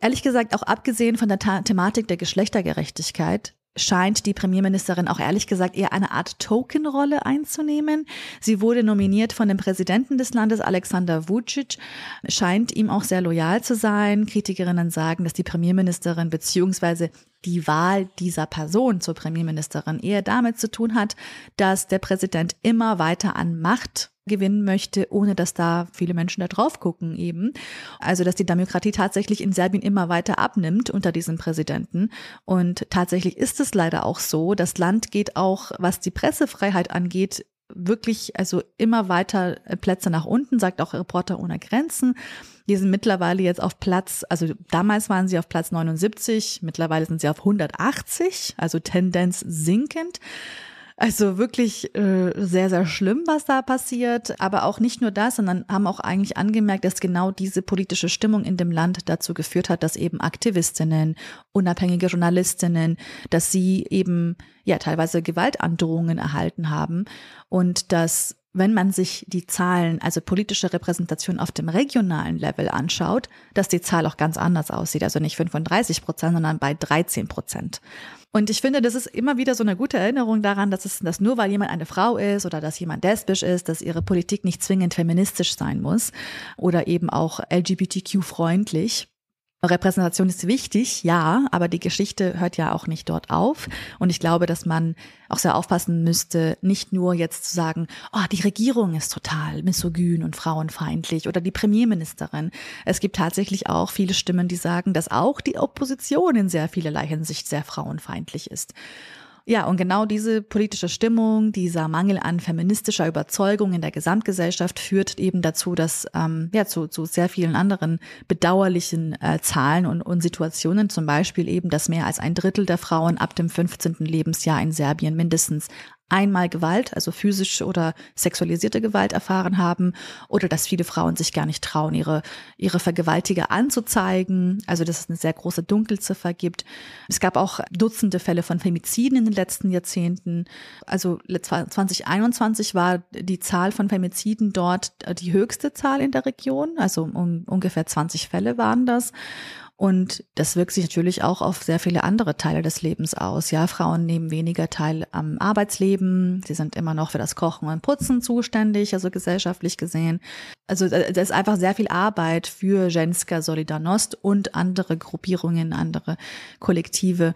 E: ehrlich gesagt, auch abgesehen von der The Thematik der Geschlechtergerechtigkeit, scheint die Premierministerin auch ehrlich gesagt eher eine Art Tokenrolle einzunehmen. Sie wurde nominiert von dem Präsidenten des Landes, Alexander Vucic, scheint ihm auch sehr loyal zu sein. Kritikerinnen sagen, dass die Premierministerin beziehungsweise die Wahl dieser Person zur Premierministerin eher damit zu tun hat, dass der Präsident immer weiter an Macht gewinnen möchte, ohne dass da viele Menschen da drauf gucken eben. Also, dass die Demokratie tatsächlich in Serbien immer weiter abnimmt unter diesem Präsidenten. Und tatsächlich ist es leider auch so. Das Land geht auch, was die Pressefreiheit angeht, wirklich also immer weiter Plätze nach unten, sagt auch Reporter ohne Grenzen. Die sind mittlerweile jetzt auf Platz, also damals waren sie auf Platz 79, mittlerweile sind sie auf 180, also Tendenz sinkend. Also wirklich äh, sehr, sehr schlimm, was da passiert. Aber auch nicht nur das, sondern haben auch eigentlich angemerkt, dass genau diese politische Stimmung in dem Land dazu geführt hat, dass eben Aktivistinnen, unabhängige Journalistinnen, dass sie eben ja teilweise Gewaltandrohungen erhalten haben und dass wenn man sich die Zahlen, also politische Repräsentation auf dem regionalen Level anschaut, dass die Zahl auch ganz anders aussieht. Also nicht 35 Prozent, sondern bei 13 Prozent. Und ich finde, das ist immer wieder so eine gute Erinnerung daran, dass es, dass nur weil jemand eine Frau ist oder dass jemand lesbisch ist, dass ihre Politik nicht zwingend feministisch sein muss oder eben auch LGBTQ-freundlich. Repräsentation ist wichtig, ja, aber die Geschichte hört ja auch nicht dort auf. Und ich glaube, dass man auch sehr aufpassen müsste, nicht nur jetzt zu sagen, oh, die Regierung ist total misogyn und frauenfeindlich oder die Premierministerin. Es gibt tatsächlich auch viele Stimmen, die sagen, dass auch die Opposition in sehr vielerlei Hinsicht sehr frauenfeindlich ist. Ja, und genau diese politische Stimmung, dieser Mangel an feministischer Überzeugung in der Gesamtgesellschaft führt eben dazu, dass ähm, ja zu, zu sehr vielen anderen bedauerlichen äh, Zahlen und, und Situationen, zum Beispiel eben, dass mehr als ein Drittel der Frauen ab dem 15. Lebensjahr in Serbien mindestens einmal Gewalt, also physische oder sexualisierte Gewalt erfahren haben oder dass viele Frauen sich gar nicht trauen, ihre, ihre Vergewaltiger anzuzeigen, also dass es eine sehr große Dunkelziffer gibt. Es gab auch Dutzende Fälle von Femiziden in den letzten Jahrzehnten. Also 2021 war die Zahl von Femiziden dort die höchste Zahl in der Region, also um ungefähr 20 Fälle waren das. Und das wirkt sich natürlich auch auf sehr viele andere Teile des Lebens aus. Ja, Frauen nehmen weniger teil am Arbeitsleben. Sie sind immer noch für das Kochen und Putzen zuständig, also gesellschaftlich gesehen. Also da ist einfach sehr viel Arbeit für Ženska Solidarnost und andere Gruppierungen, andere Kollektive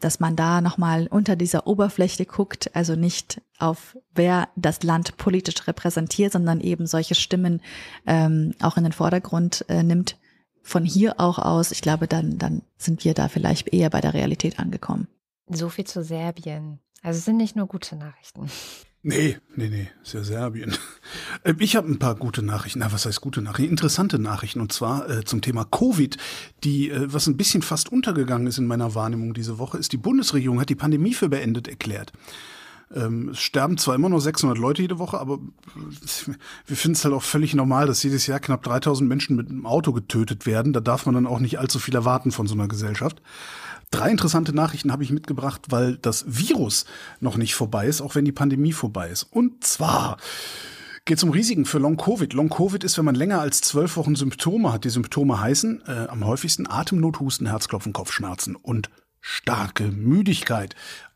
E: dass man da nochmal unter dieser Oberfläche guckt, also nicht auf wer das Land politisch repräsentiert, sondern eben solche Stimmen ähm, auch in den Vordergrund äh, nimmt, von hier auch aus, ich glaube, dann, dann sind wir da vielleicht eher bei der Realität angekommen.
B: So viel zu Serbien. Also es sind nicht nur gute Nachrichten.
D: Nee, nee, nee, ist ja Serbien. [laughs] Äh, ich habe ein paar gute Nachrichten. Na, was heißt gute Nachrichten? Interessante Nachrichten. Und zwar äh, zum Thema Covid, die, äh, was ein bisschen fast untergegangen ist in meiner Wahrnehmung diese Woche, ist, die Bundesregierung hat die Pandemie für beendet erklärt. Ähm, es sterben zwar immer noch 600 Leute jede Woche, aber wir finden es halt auch völlig normal, dass jedes Jahr knapp 3000 Menschen mit einem Auto getötet werden. Da darf man dann auch nicht allzu viel erwarten von so einer Gesellschaft. Drei interessante Nachrichten habe ich mitgebracht, weil das Virus noch nicht vorbei ist, auch wenn die Pandemie vorbei ist. Und zwar geht es um Risiken für Long-Covid. Long-Covid ist, wenn man länger als zwölf Wochen Symptome hat. Die Symptome heißen äh, am häufigsten Atemnot, Husten, Herzklopfen, Kopfschmerzen und starke Müdigkeit.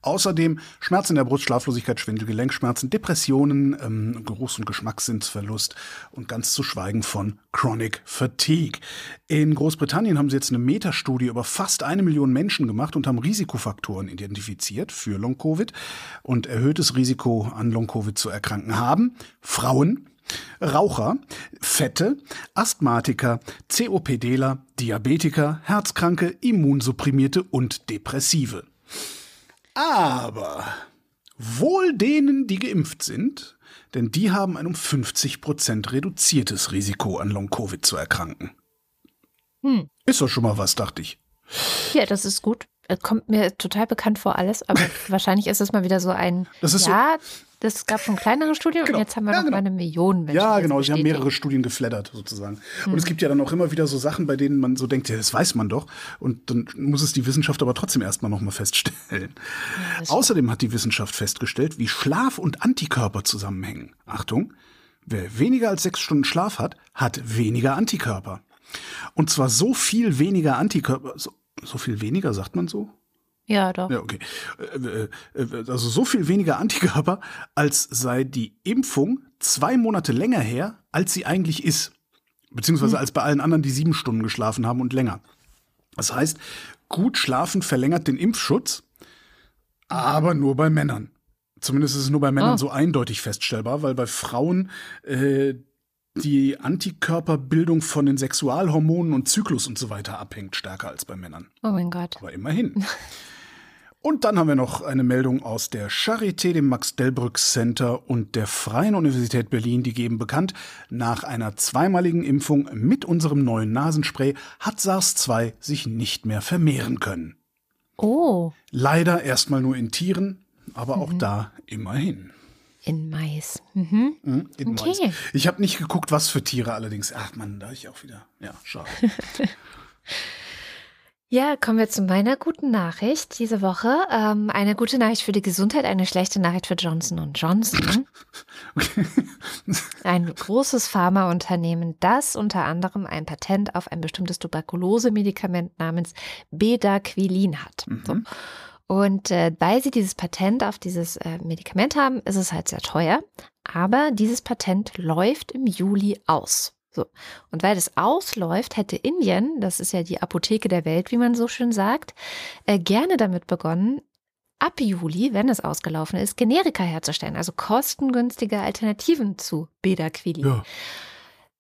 D: Außerdem Schmerzen in der Brust, Schlaflosigkeit, Schwindel, Gelenkschmerzen, Depressionen, ähm, Geruchs- und Geschmackssinnsverlust und ganz zu schweigen von Chronic Fatigue. In Großbritannien haben sie jetzt eine Metastudie über fast eine Million Menschen gemacht und haben Risikofaktoren identifiziert für Long-Covid und erhöhtes Risiko an Long-Covid zu erkranken haben. Frauen, Raucher, Fette, Asthmatiker, COPDler, Diabetiker, Herzkranke, Immunsupprimierte und Depressive. Aber wohl denen, die geimpft sind, denn die haben ein um 50 Prozent reduziertes Risiko an Long-Covid zu erkranken. Hm. Ist doch schon mal was, dachte ich.
B: Ja, das ist gut. Kommt mir total bekannt vor alles, aber [laughs] wahrscheinlich ist es mal wieder so ein, ja, so, das gab schon kleinere Studien genau. und jetzt haben wir ja, noch genau. mal eine Million
D: Menschen. Ja, genau, sie haben mehrere Studien geflattert sozusagen. Hm. Und es gibt ja dann auch immer wieder so Sachen, bei denen man so denkt, ja, das weiß man doch. Und dann muss es die Wissenschaft aber trotzdem erstmal noch mal feststellen. Ja, Außerdem hat die Wissenschaft festgestellt, wie Schlaf und Antikörper zusammenhängen. Achtung, wer weniger als sechs Stunden Schlaf hat, hat weniger Antikörper. Und zwar so viel weniger Antikörper, so, so viel weniger, sagt man so?
B: Ja, doch.
D: Ja, okay. Äh, äh, also so viel weniger Antikörper, als sei die Impfung zwei Monate länger her, als sie eigentlich ist. Beziehungsweise hm. als bei allen anderen, die sieben Stunden geschlafen haben und länger. Das heißt, gut schlafen verlängert den Impfschutz, aber nur bei Männern. Zumindest ist es nur bei Männern oh. so eindeutig feststellbar, weil bei Frauen äh, die Antikörperbildung von den Sexualhormonen und Zyklus und so weiter abhängt, stärker als bei Männern.
B: Oh mein Gott.
D: Aber immerhin. [laughs] Und dann haben wir noch eine Meldung aus der Charité, dem Max-Delbrück-Center und der Freien Universität Berlin. Die geben bekannt, nach einer zweimaligen Impfung mit unserem neuen Nasenspray hat SARS-2 sich nicht mehr vermehren können.
B: Oh.
D: Leider erstmal nur in Tieren, aber mhm. auch da immerhin.
B: In Mais. Mhm.
D: mhm in okay. Mais. Ich habe nicht geguckt, was für Tiere allerdings. Ach man, da ich auch wieder. Ja, schade. [laughs]
B: Ja, kommen wir zu meiner guten Nachricht diese Woche. Ähm, eine gute Nachricht für die Gesundheit, eine schlechte Nachricht für Johnson Johnson.
D: Okay. [laughs]
B: Ein großes Pharmaunternehmen, das unter anderem ein Patent auf ein bestimmtes Tuberkulose-Medikament namens Bedaquilin hat. So. Und äh, weil sie dieses Patent auf dieses äh, Medikament haben, ist es halt sehr teuer. Aber dieses Patent läuft im Juli aus. So. Und weil das ausläuft, hätte Indien, das ist ja die Apotheke der Welt, wie man so schön sagt, äh, gerne damit begonnen, ab Juli, wenn es ausgelaufen ist, Generika herzustellen, also kostengünstige Alternativen zu Bedaquilin.
D: Ja.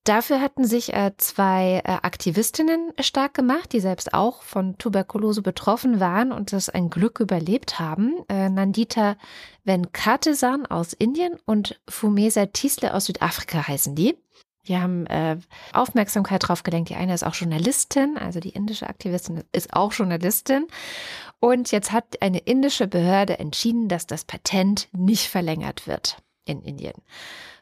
B: Dafür hatten sich äh, zwei äh, Aktivistinnen stark gemacht, die selbst auch von Tuberkulose betroffen waren und das ein Glück überlebt haben. Äh, Nandita Venkatesan aus Indien und Fumesa Tisle aus Südafrika heißen die. Die haben äh, Aufmerksamkeit drauf gelenkt. Die eine ist auch Journalistin, also die indische Aktivistin ist auch Journalistin. Und jetzt hat eine indische Behörde entschieden, dass das Patent nicht verlängert wird in Indien.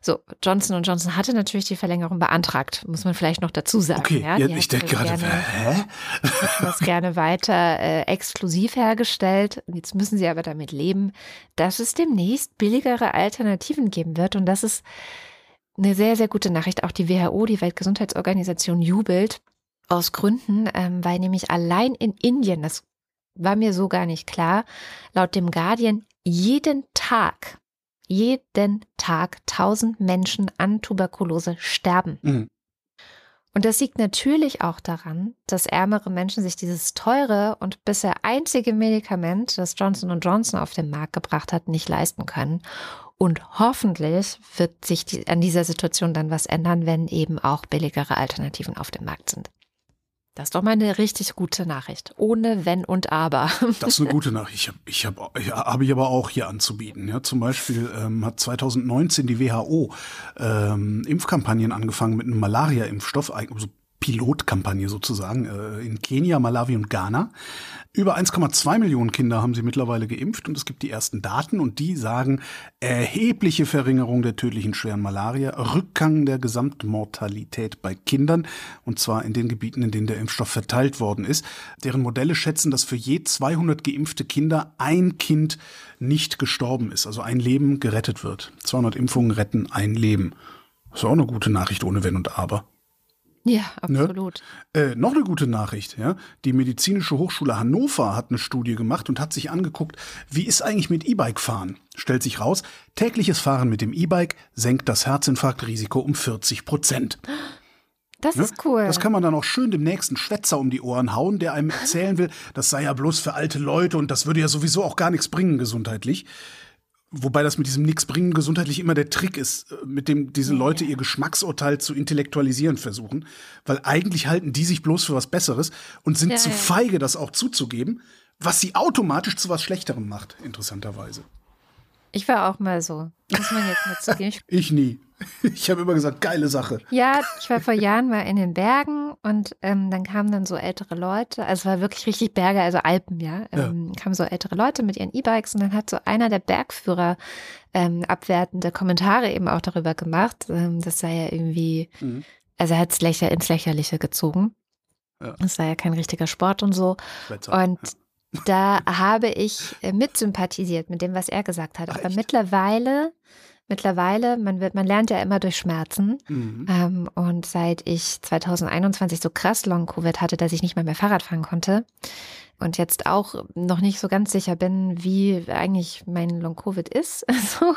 B: So, Johnson Johnson hatte natürlich die Verlängerung beantragt, muss man vielleicht noch dazu sagen.
D: Okay,
B: ja, Die
D: ich denke gerade,
B: gerne-
D: hä?
B: das gerne weiter äh, exklusiv hergestellt. Jetzt müssen sie aber damit leben, dass es demnächst billigere Alternativen geben wird. Und das ist eine sehr, sehr gute Nachricht. Auch die WHO, die Weltgesundheitsorganisation, jubelt aus Gründen, ähm, weil nämlich allein in Indien, das war mir so gar nicht klar, laut dem Guardian jeden Tag, jeden Tag 1000 Menschen an Tuberkulose sterben.
D: Mhm.
B: Und das liegt natürlich auch daran, dass ärmere Menschen sich dieses teure und bisher einzige Medikament, das Johnson Johnson auf den Markt gebracht hat, nicht leisten können. Und hoffentlich wird sich die, an dieser Situation dann was ändern, wenn eben auch billigere Alternativen auf dem Markt sind. Das ist doch mal eine richtig gute Nachricht. Ohne Wenn und Aber. [laughs]
D: Das ist eine gute Nachricht. Ich habe ich hab, hab ich aber auch hier anzubieten. Ja, zum Beispiel ähm, hat 2019 die WHO ähm, Impfkampagnen angefangen mit einem Malaria-Impfstoff, also Pilotkampagne sozusagen, äh, in Kenia, Malawi und Ghana. Über 1,2 Millionen Kinder haben sie mittlerweile geimpft und es gibt die ersten Daten und die sagen erhebliche Verringerung der tödlichen schweren Malaria, Rückgang der Gesamtmortalität bei Kindern und zwar in den Gebieten, in denen der Impfstoff verteilt worden ist. Deren Modelle schätzen, dass für je 200 geimpfte Kinder ein Kind nicht gestorben ist, also ein Leben gerettet wird. 200 Impfungen retten ein Leben. Ist auch eine gute Nachricht ohne Wenn und Aber.
B: Ja, absolut.
D: Äh, noch eine gute Nachricht, ja. Die Medizinische Hochschule Hannover hat eine Studie gemacht und hat sich angeguckt, wie ist eigentlich mit E-Bike fahren? Stellt sich raus, tägliches Fahren mit dem E-Bike senkt das Herzinfarktrisiko um 40 Prozent.
B: Das
D: Ne?
B: ist cool.
D: Das kann man dann auch schön dem nächsten Schwätzer um die Ohren hauen, der einem erzählen will, das sei ja bloß für alte Leute und das würde ja sowieso auch gar nichts bringen gesundheitlich. Wobei das mit diesem Nix bringen gesundheitlich immer der Trick ist, äh, mit dem diese Leute ihr Geschmacksurteil zu intellektualisieren versuchen. Weil eigentlich halten die sich bloß für was Besseres und sind
B: Ja,
D: zu feige, das auch zuzugeben, was sie automatisch zu was Schlechterem macht, interessanterweise.
B: Ich war auch mal so. Muss man jetzt mal zugeben. Ich [laughs]
D: Ich nie. Ich habe immer gesagt, geile Sache.
B: Ja, ich war vor Jahren mal in den Bergen und ähm, dann kamen dann so ältere Leute, also es war wirklich richtig Berge, also Alpen, ja, ähm, kamen so ältere Leute mit ihren E-Bikes und dann hat so einer der Bergführer ähm, abwertende Kommentare eben auch darüber gemacht. Ähm, das sei ja irgendwie,
D: Mhm.
B: also er hat es lächer, ins Lächerliche gezogen.
D: Ja.
B: Das sei ja kein richtiger Sport und so.
D: Schwätzer.
B: Und da habe ich äh, mitsympathisiert mit dem, was er gesagt hat.
D: Ach,
B: Aber
D: echt?
B: mittlerweile, mittlerweile, man wird, man lernt ja immer durch Schmerzen.
D: Mhm.
B: Ähm, und seit ich 2021 so krass Long-Covid hatte, dass ich nicht mal mehr Fahrrad fahren konnte und jetzt auch noch nicht so ganz sicher bin, wie eigentlich mein Long-Covid ist, [laughs] also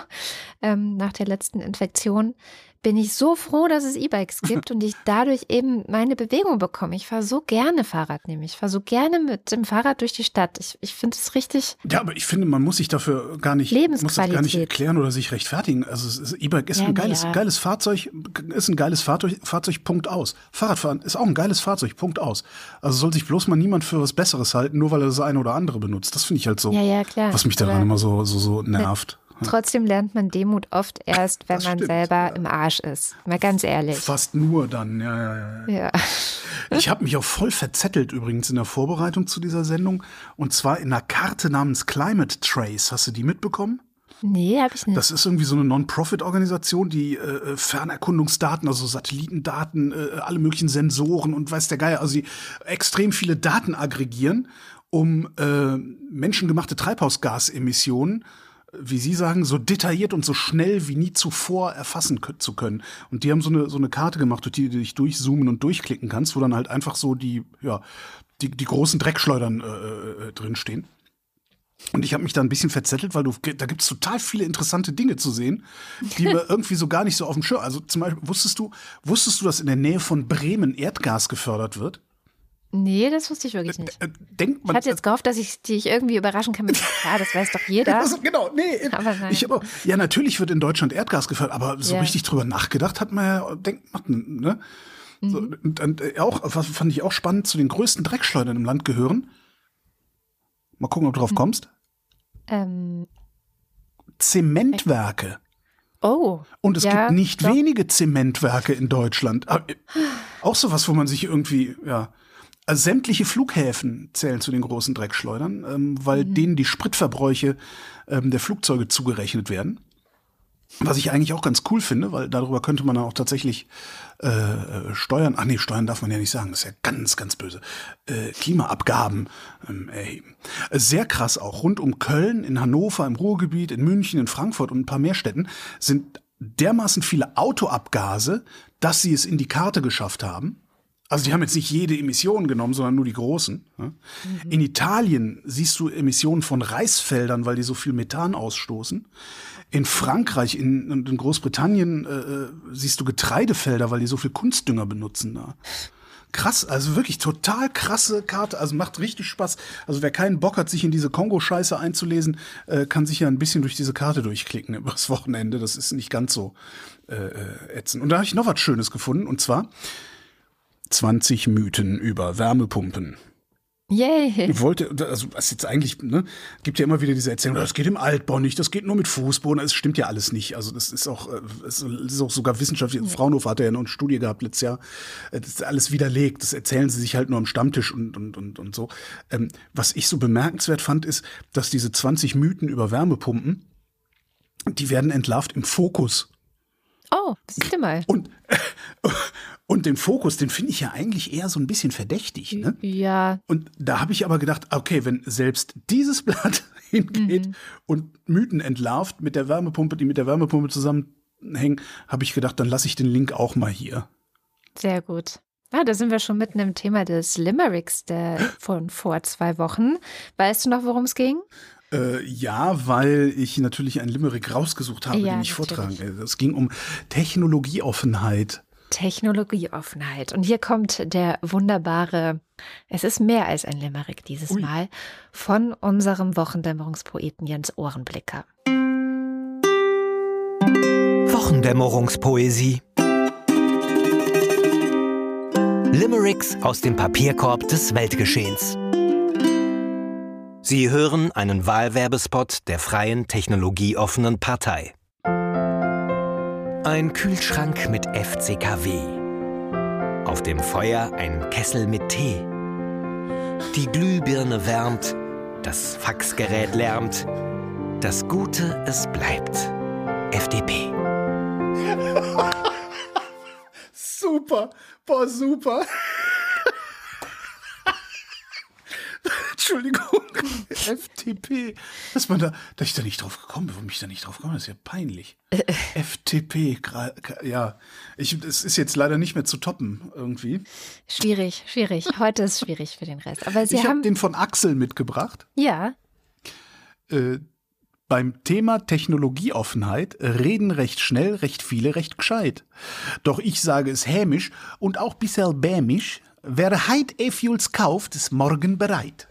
B: ähm, nach der letzten Infektion, bin ich so froh, dass es E-Bikes [laughs] gibt und ich dadurch eben meine Bewegung bekomme. Ich fahre so gerne Fahrrad, nämlich. Ich fahre so gerne mit dem Fahrrad durch die Stadt. Ich, ich finde es richtig.
D: Ja, aber ich finde, man muss sich dafür gar nicht, muss das gar nicht erklären oder sich rechtfertigen. Also es ist- E-Bike ist
B: Ja,
D: ein geiles,
B: ja.
D: geiles Fahrzeug, ist ein geiles Fahrzeug, Fahrzeug, Punkt aus. Fahrradfahren ist auch ein geiles Fahrzeug, Punkt aus. Also soll sich bloß mal niemand für was Besseres halten, nur weil er das eine oder andere benutzt. Das finde ich halt so,
B: Ja, ja, klar.
D: was mich daran
B: Aber
D: immer so, so, so nervt.
B: Trotzdem lernt man Demut oft erst, wenn
D: Das
B: man
D: stimmt,
B: selber
D: ja.
B: im Arsch ist. Mal ganz ehrlich.
D: Fast nur dann, ja, ja, ja.
B: Ja.
D: Ich habe mich auch voll verzettelt übrigens in der Vorbereitung zu dieser Sendung. Und zwar in einer Karte namens Climate Trace. Hast du die mitbekommen?
B: Nee, habe ich nicht.
D: Das ist irgendwie so eine Non-Profit-Organisation, die äh, Fernerkundungsdaten, also Satellitendaten, äh, alle möglichen Sensoren und weiß der Geier, also die extrem viele Daten aggregieren, um äh, menschengemachte Treibhausgasemissionen wie Sie sagen, so detailliert und so schnell wie nie zuvor erfassen zu können. Und die haben so eine, so eine Karte gemacht, durch die du dich durchzoomen und durchklicken kannst, wo dann halt einfach so die, ja, die, die großen Dreckschleudern äh, äh, drinstehen. Und ich habe mich da ein bisschen verzettelt, weil du, da gibt es total viele interessante Dinge zu sehen, die wir [laughs] irgendwie so gar nicht so auf dem Schirm. Also zum Beispiel, wusstest du, wusstest du, dass in der Nähe von Bremen Erdgas gefördert wird?
B: Nee, das wusste ich wirklich nicht.
D: Äh, denkt man,
B: ich hatte jetzt gehofft, dass ich dich irgendwie überraschen kann mit, [laughs] ja, das weiß doch jeder. [laughs]
D: also, genau, nee. [laughs]
B: Aber nein.
D: Ich hab, ja, natürlich wird in Deutschland Erdgas gefördert, aber so
B: Ja.
D: richtig drüber nachgedacht hat man ja, denkt man, ne? So,
B: Mhm.
D: und, und äh, auch, was fand ich auch spannend, zu den größten Dreckschleudern im Land gehören. Mal gucken, ob du
B: Mhm.
D: drauf kommst.
B: Ähm,
D: Zementwerke.
B: oh.
D: Und es
B: Ja,
D: gibt nicht
B: doch.
D: wenige Zementwerke in Deutschland. Aber, äh, Auch sowas, wo man sich irgendwie, ja. Also sämtliche Flughäfen zählen zu den großen Dreckschleudern, ähm, weil
B: Mhm.
D: denen die Spritverbräuche ähm, der Flugzeuge zugerechnet werden. Was ich eigentlich auch ganz cool finde, weil darüber könnte man dann auch tatsächlich äh, äh, Steuern, ach nee, Steuern darf man ja nicht sagen, das ist ja ganz, ganz böse, äh, Klimaabgaben ähm, erheben. Sehr krass auch. Rund um Köln, in Hannover, im Ruhrgebiet, in München, in Frankfurt und ein paar mehr Städten sind dermaßen viele Autoabgase, dass sie es in die Karte geschafft haben. Also die haben jetzt nicht jede Emission genommen, sondern nur die großen. ne? In Italien siehst du Emissionen von Reisfeldern, weil die so viel Methan ausstoßen. In Frankreich in, und in Großbritannien äh, äh, siehst du Getreidefelder, weil die so viel Kunstdünger benutzen da. Krass, also wirklich total krasse Karte, also macht richtig Spaß. Also wer keinen Bock hat, sich in diese Kongo-Scheiße einzulesen, äh, kann sich ja ein bisschen durch diese Karte durchklicken [laughs] übers Wochenende. Das ist nicht ganz so äh, äh, ätzend. Und da habe ich noch was Schönes gefunden, und zwar 20 Mythen über Wärmepumpen.
B: Yay.
D: Ich wollte, also was jetzt eigentlich, ne, gibt ja immer wieder diese Erzählung, das geht im Altbau nicht, das geht nur mit Fußboden, es stimmt ja alles nicht. Also das ist auch, äh, es ist auch sogar wissenschaftlich, Fraunhofer hat ja eine Studie gehabt letztes Jahr, äh, das ist alles widerlegt, das erzählen sie sich halt nur am Stammtisch und, und, und, und so. Ähm, was ich so bemerkenswert fand, ist, dass diese 20 Mythen über Wärmepumpen, die werden entlarvt im Fokus.
B: Oh, siehst du mal.
D: Und, [laughs] und den Fokus, den finde ich ja eigentlich eher so ein bisschen verdächtig, ne?
B: Ja,
D: Und da habe ich aber gedacht, okay, wenn selbst dieses [laughs] Blatt hingeht und Mythen entlarvt mit der Wärmepumpe, die mit der Wärmepumpe zusammenhängen, habe ich gedacht, dann lasse ich den Link auch mal hier.
B: sehr gut. Ah, da sind wir schon mitten im Thema des Limericks der von vor zwei Wochen. Weißt du noch, worum es ging?
D: Äh, ja, weil ich natürlich einen Limerick rausgesucht habe,
B: Ja,
D: den ich
B: natürlich.
D: vortragen. Es ging um Technologieoffenheit.
B: Technologieoffenheit. Und hier kommt der wunderbare, es ist mehr als ein Limerick dieses
D: Ui.
B: Mal, von unserem Wochendämmerungspoeten Jens Ohrenblicker.
F: Wochendämmerungspoesie. Limericks aus dem Papierkorb des Weltgeschehens. Sie hören einen Wahlwerbespot der Freien Technologieoffenen Partei. Ein Kühlschrank mit FCKW. Auf dem Feuer ein Kessel mit Tee. Die Glühbirne wärmt, das Faxgerät lärmt. Das Gute, es bleibt. FDP. [laughs]
D: Super, boah, super. Entschuldigung, [laughs] FTP. Dass man da, dass ich da nicht drauf gekommen bin, warum ich da nicht drauf gekommen bin, das ist ja peinlich. [laughs] FTP, ja. Ich, es ist jetzt leider nicht mehr zu toppen, irgendwie.
B: Schwierig, schwierig. Heute ist schwierig für den Rest. Aber Sie
D: ich habe
B: haben,
D: den von Axel mitgebracht.
B: ja,
D: Äh, beim Thema Technologieoffenheit reden recht schnell, recht viele, recht gescheit. Doch ich sage es hämisch und auch bisserl bämisch. Wer heit E-Fuels kauft, ist morgen bereit.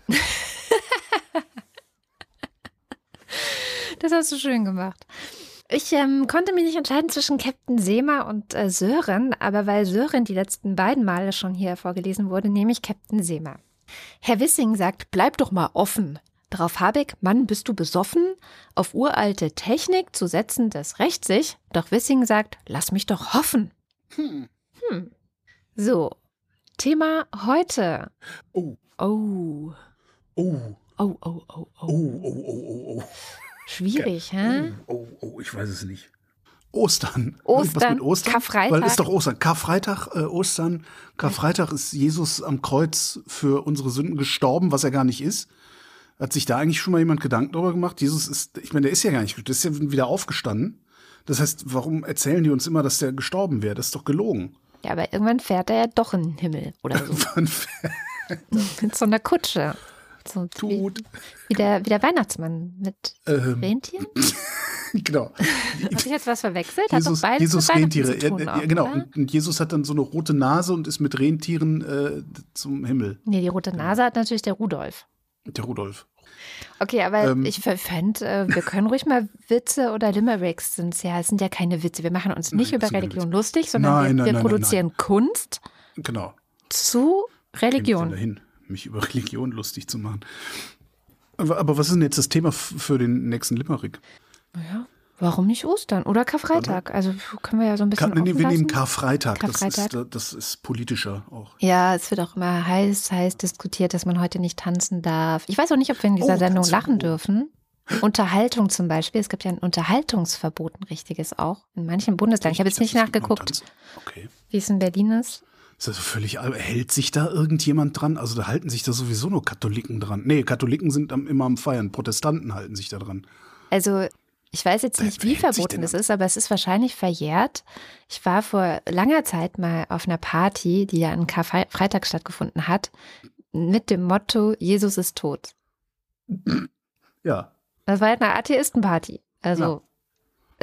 B: das hast du schön gemacht. Ich ähm, konnte mich nicht entscheiden zwischen Captain Seema und äh, Sören, aber weil Sören die letzten beiden Male schon hier vorgelesen wurde, nehme ich Captain Seema. Herr Wissing sagt, bleib doch mal offen. Darauf Habeck, Mann, bist du besoffen? Auf uralte Technik zu setzen, das rächt sich. Doch Wissing sagt, lass mich doch hoffen. Hm. So, Thema heute.
D: Oh,
B: Oh,
D: oh,
B: oh, oh, oh,
D: oh,
B: oh.
D: oh, oh, oh, oh.
B: Schwierig, hä?
D: Oh, oh, ich weiß es nicht. Ostern.
B: Ostern,
D: Irgendwas mit Ostern?
B: Karfreitag.
D: Weil ist doch Ostern. Karfreitag, äh, Ostern. Karfreitag ist Jesus am Kreuz für unsere Sünden gestorben, was er gar nicht ist. Hat sich da eigentlich schon mal jemand Gedanken darüber gemacht? Jesus ist, ich meine, der ist ja gar nicht, der ist ja wieder aufgestanden. Das heißt, warum erzählen die uns immer, dass der gestorben wäre? Das ist doch gelogen.
B: Ja, aber irgendwann fährt er ja doch in den Himmel oder so. [laughs] Mit so einer Kutsche. So
D: Tut.
B: Wie, wie, der, wie der Weihnachtsmann mit
D: Ähm.
B: Rentieren? [laughs]
D: genau.
B: Habe ich jetzt was verwechselt? Hat
D: Jesus,
B: beides
D: Jesus Rentiere.
B: Tun
D: Ja, ja, genau.
B: Oder?
D: Und, Jesus hat dann so eine rote Nase und ist mit Rentieren äh, zum Himmel.
B: Nee, die rote Nase hat natürlich der Rudolf.
D: Der Rudolf.
B: Okay, aber
D: Ähm.
B: ich fände, äh, wir können ruhig mal Witze oder Limericks sind ja, es sind ja keine Witze. Wir machen uns nicht
D: Nein,
B: über Religion lustig, sondern
D: Nein,
B: wir,
D: nein,
B: wir produzieren Kunst
D: Genau.
B: zu Religion.
D: dahin, mich über Religion lustig zu machen. Aber, aber was ist denn jetzt das Thema für den nächsten Limerick?
B: Ja, warum nicht Ostern oder Karfreitag? Also können wir ja so ein bisschen
D: Ka nee, wir nehmen
B: lassen.
D: Karfreitag. Das,
B: Karfreitag.
D: ist, das ist politischer auch.
B: Ja, es wird auch immer heiß, heiß diskutiert, dass man heute nicht tanzen darf. Ich weiß auch nicht, ob wir in dieser
D: Oh,
B: Sendung lachen
D: oh.
B: dürfen. Unterhaltung zum Beispiel. Es gibt ja ein Unterhaltungsverbot, ein richtiges auch. In manchen Bundesländern. Ich habe jetzt nicht nachgeguckt.
D: Okay.
B: wie es in Berlin ist.
D: Ist also völlig, hält sich da irgendjemand dran? Also da halten sich da sowieso nur Katholiken dran. Nee, Katholiken sind am, immer am Feiern. Protestanten halten sich da dran.
B: Also ich weiß jetzt
D: Wer-
B: nicht, wie verboten es ist, aber es ist wahrscheinlich verjährt. Ich war vor langer Zeit mal auf einer Party, die ja an Karfreitag stattgefunden hat, mit dem Motto Jesus ist tot.
D: Ja.
B: Das war halt eine Atheistenparty. Also
D: Ja.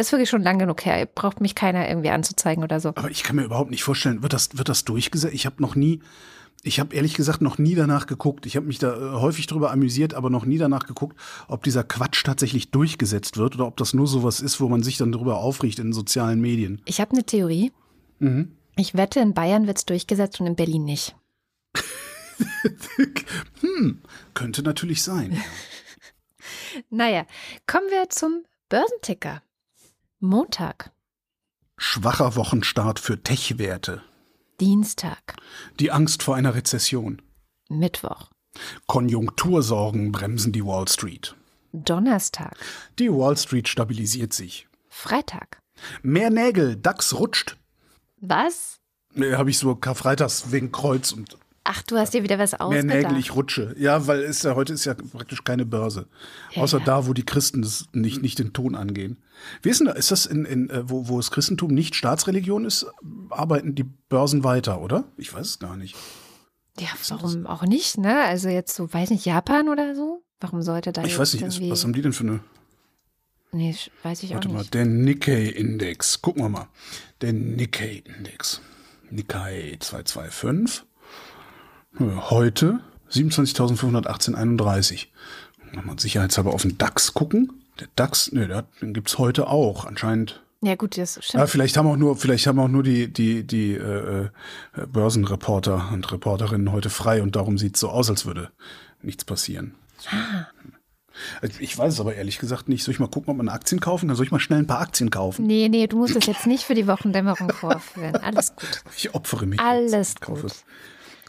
B: ist wirklich schon lang genug her. Braucht mich keiner irgendwie anzuzeigen oder so.
D: Aber ich kann mir überhaupt nicht vorstellen, wird das, wird das durchgesetzt? Ich habe noch nie, ich habe ehrlich gesagt noch nie danach geguckt. Ich habe mich da äh, häufig drüber amüsiert, aber noch nie danach geguckt, ob dieser Quatsch tatsächlich durchgesetzt wird oder ob das nur sowas ist, wo man sich dann darüber aufregt in sozialen Medien.
B: Ich habe eine Theorie.
D: Mhm.
B: Ich wette, in Bayern wird es durchgesetzt und in Berlin nicht. [laughs]
D: hm, könnte natürlich sein. [laughs]
B: Naja, kommen wir zum Börsenticker. Montag,
D: Schwacher Wochenstart für Tech-Werte.
B: Dienstag,
D: Die Angst vor einer Rezession.
B: Mittwoch,
D: Konjunktursorgen bremsen die Wall Street.
B: Donnerstag,
D: Die Wall Street stabilisiert sich.
B: Freitag.
D: Mehr Nägel, DAX rutscht.
B: Was?
D: Habe ich so Karfreitags wegen Kreuz und
B: Ach, du hast dir wieder was
D: mehr
B: ausgedacht.
D: Nägel, ich rutsche. Ja, weil es ja, heute ist ja praktisch keine Börse.
B: Ja,
D: Außer
B: ja.
D: da, wo die Christen das nicht, nicht den Ton angehen. Wie ist denn da? Ist das in, in äh, wo, wo das Christentum nicht Staatsreligion ist, arbeiten die Börsen weiter, oder? Ich weiß es gar nicht.
B: Ja, warum auch nicht, ne? Also jetzt so, weiß nicht, Japan oder so? Warum sollte da
D: Ich weiß nicht,
B: irgendwie...
D: was haben die denn für eine.
B: nee, weiß ich
D: Warte
B: auch
D: mal,
B: nicht.
D: der Nikkei-Index. Gucken wir mal. Der Nikkei-Index. Nikkei 225. Ja, Heute 27.518,31. Nochmal sicherheitshalber auf den DAX gucken. Der DAX, ne, den gibt's heute auch. Anscheinend.
B: Ja gut, das stimmt.
D: Ja, vielleicht haben auch nur, vielleicht haben auch nur die, die, die äh, äh, Börsenreporter und Reporterinnen heute frei und darum sieht's so aus, als würde nichts passieren. Also Ich weiß es aber ehrlich gesagt nicht. Soll ich mal gucken, ob man Aktien kaufen kann? Soll ich mal schnell ein paar Aktien kaufen?
B: Nee, nee, du musst es jetzt nicht für die Wochendämmerung vorführen. Alles gut.
D: Ich opfere mich.
B: Alles gut.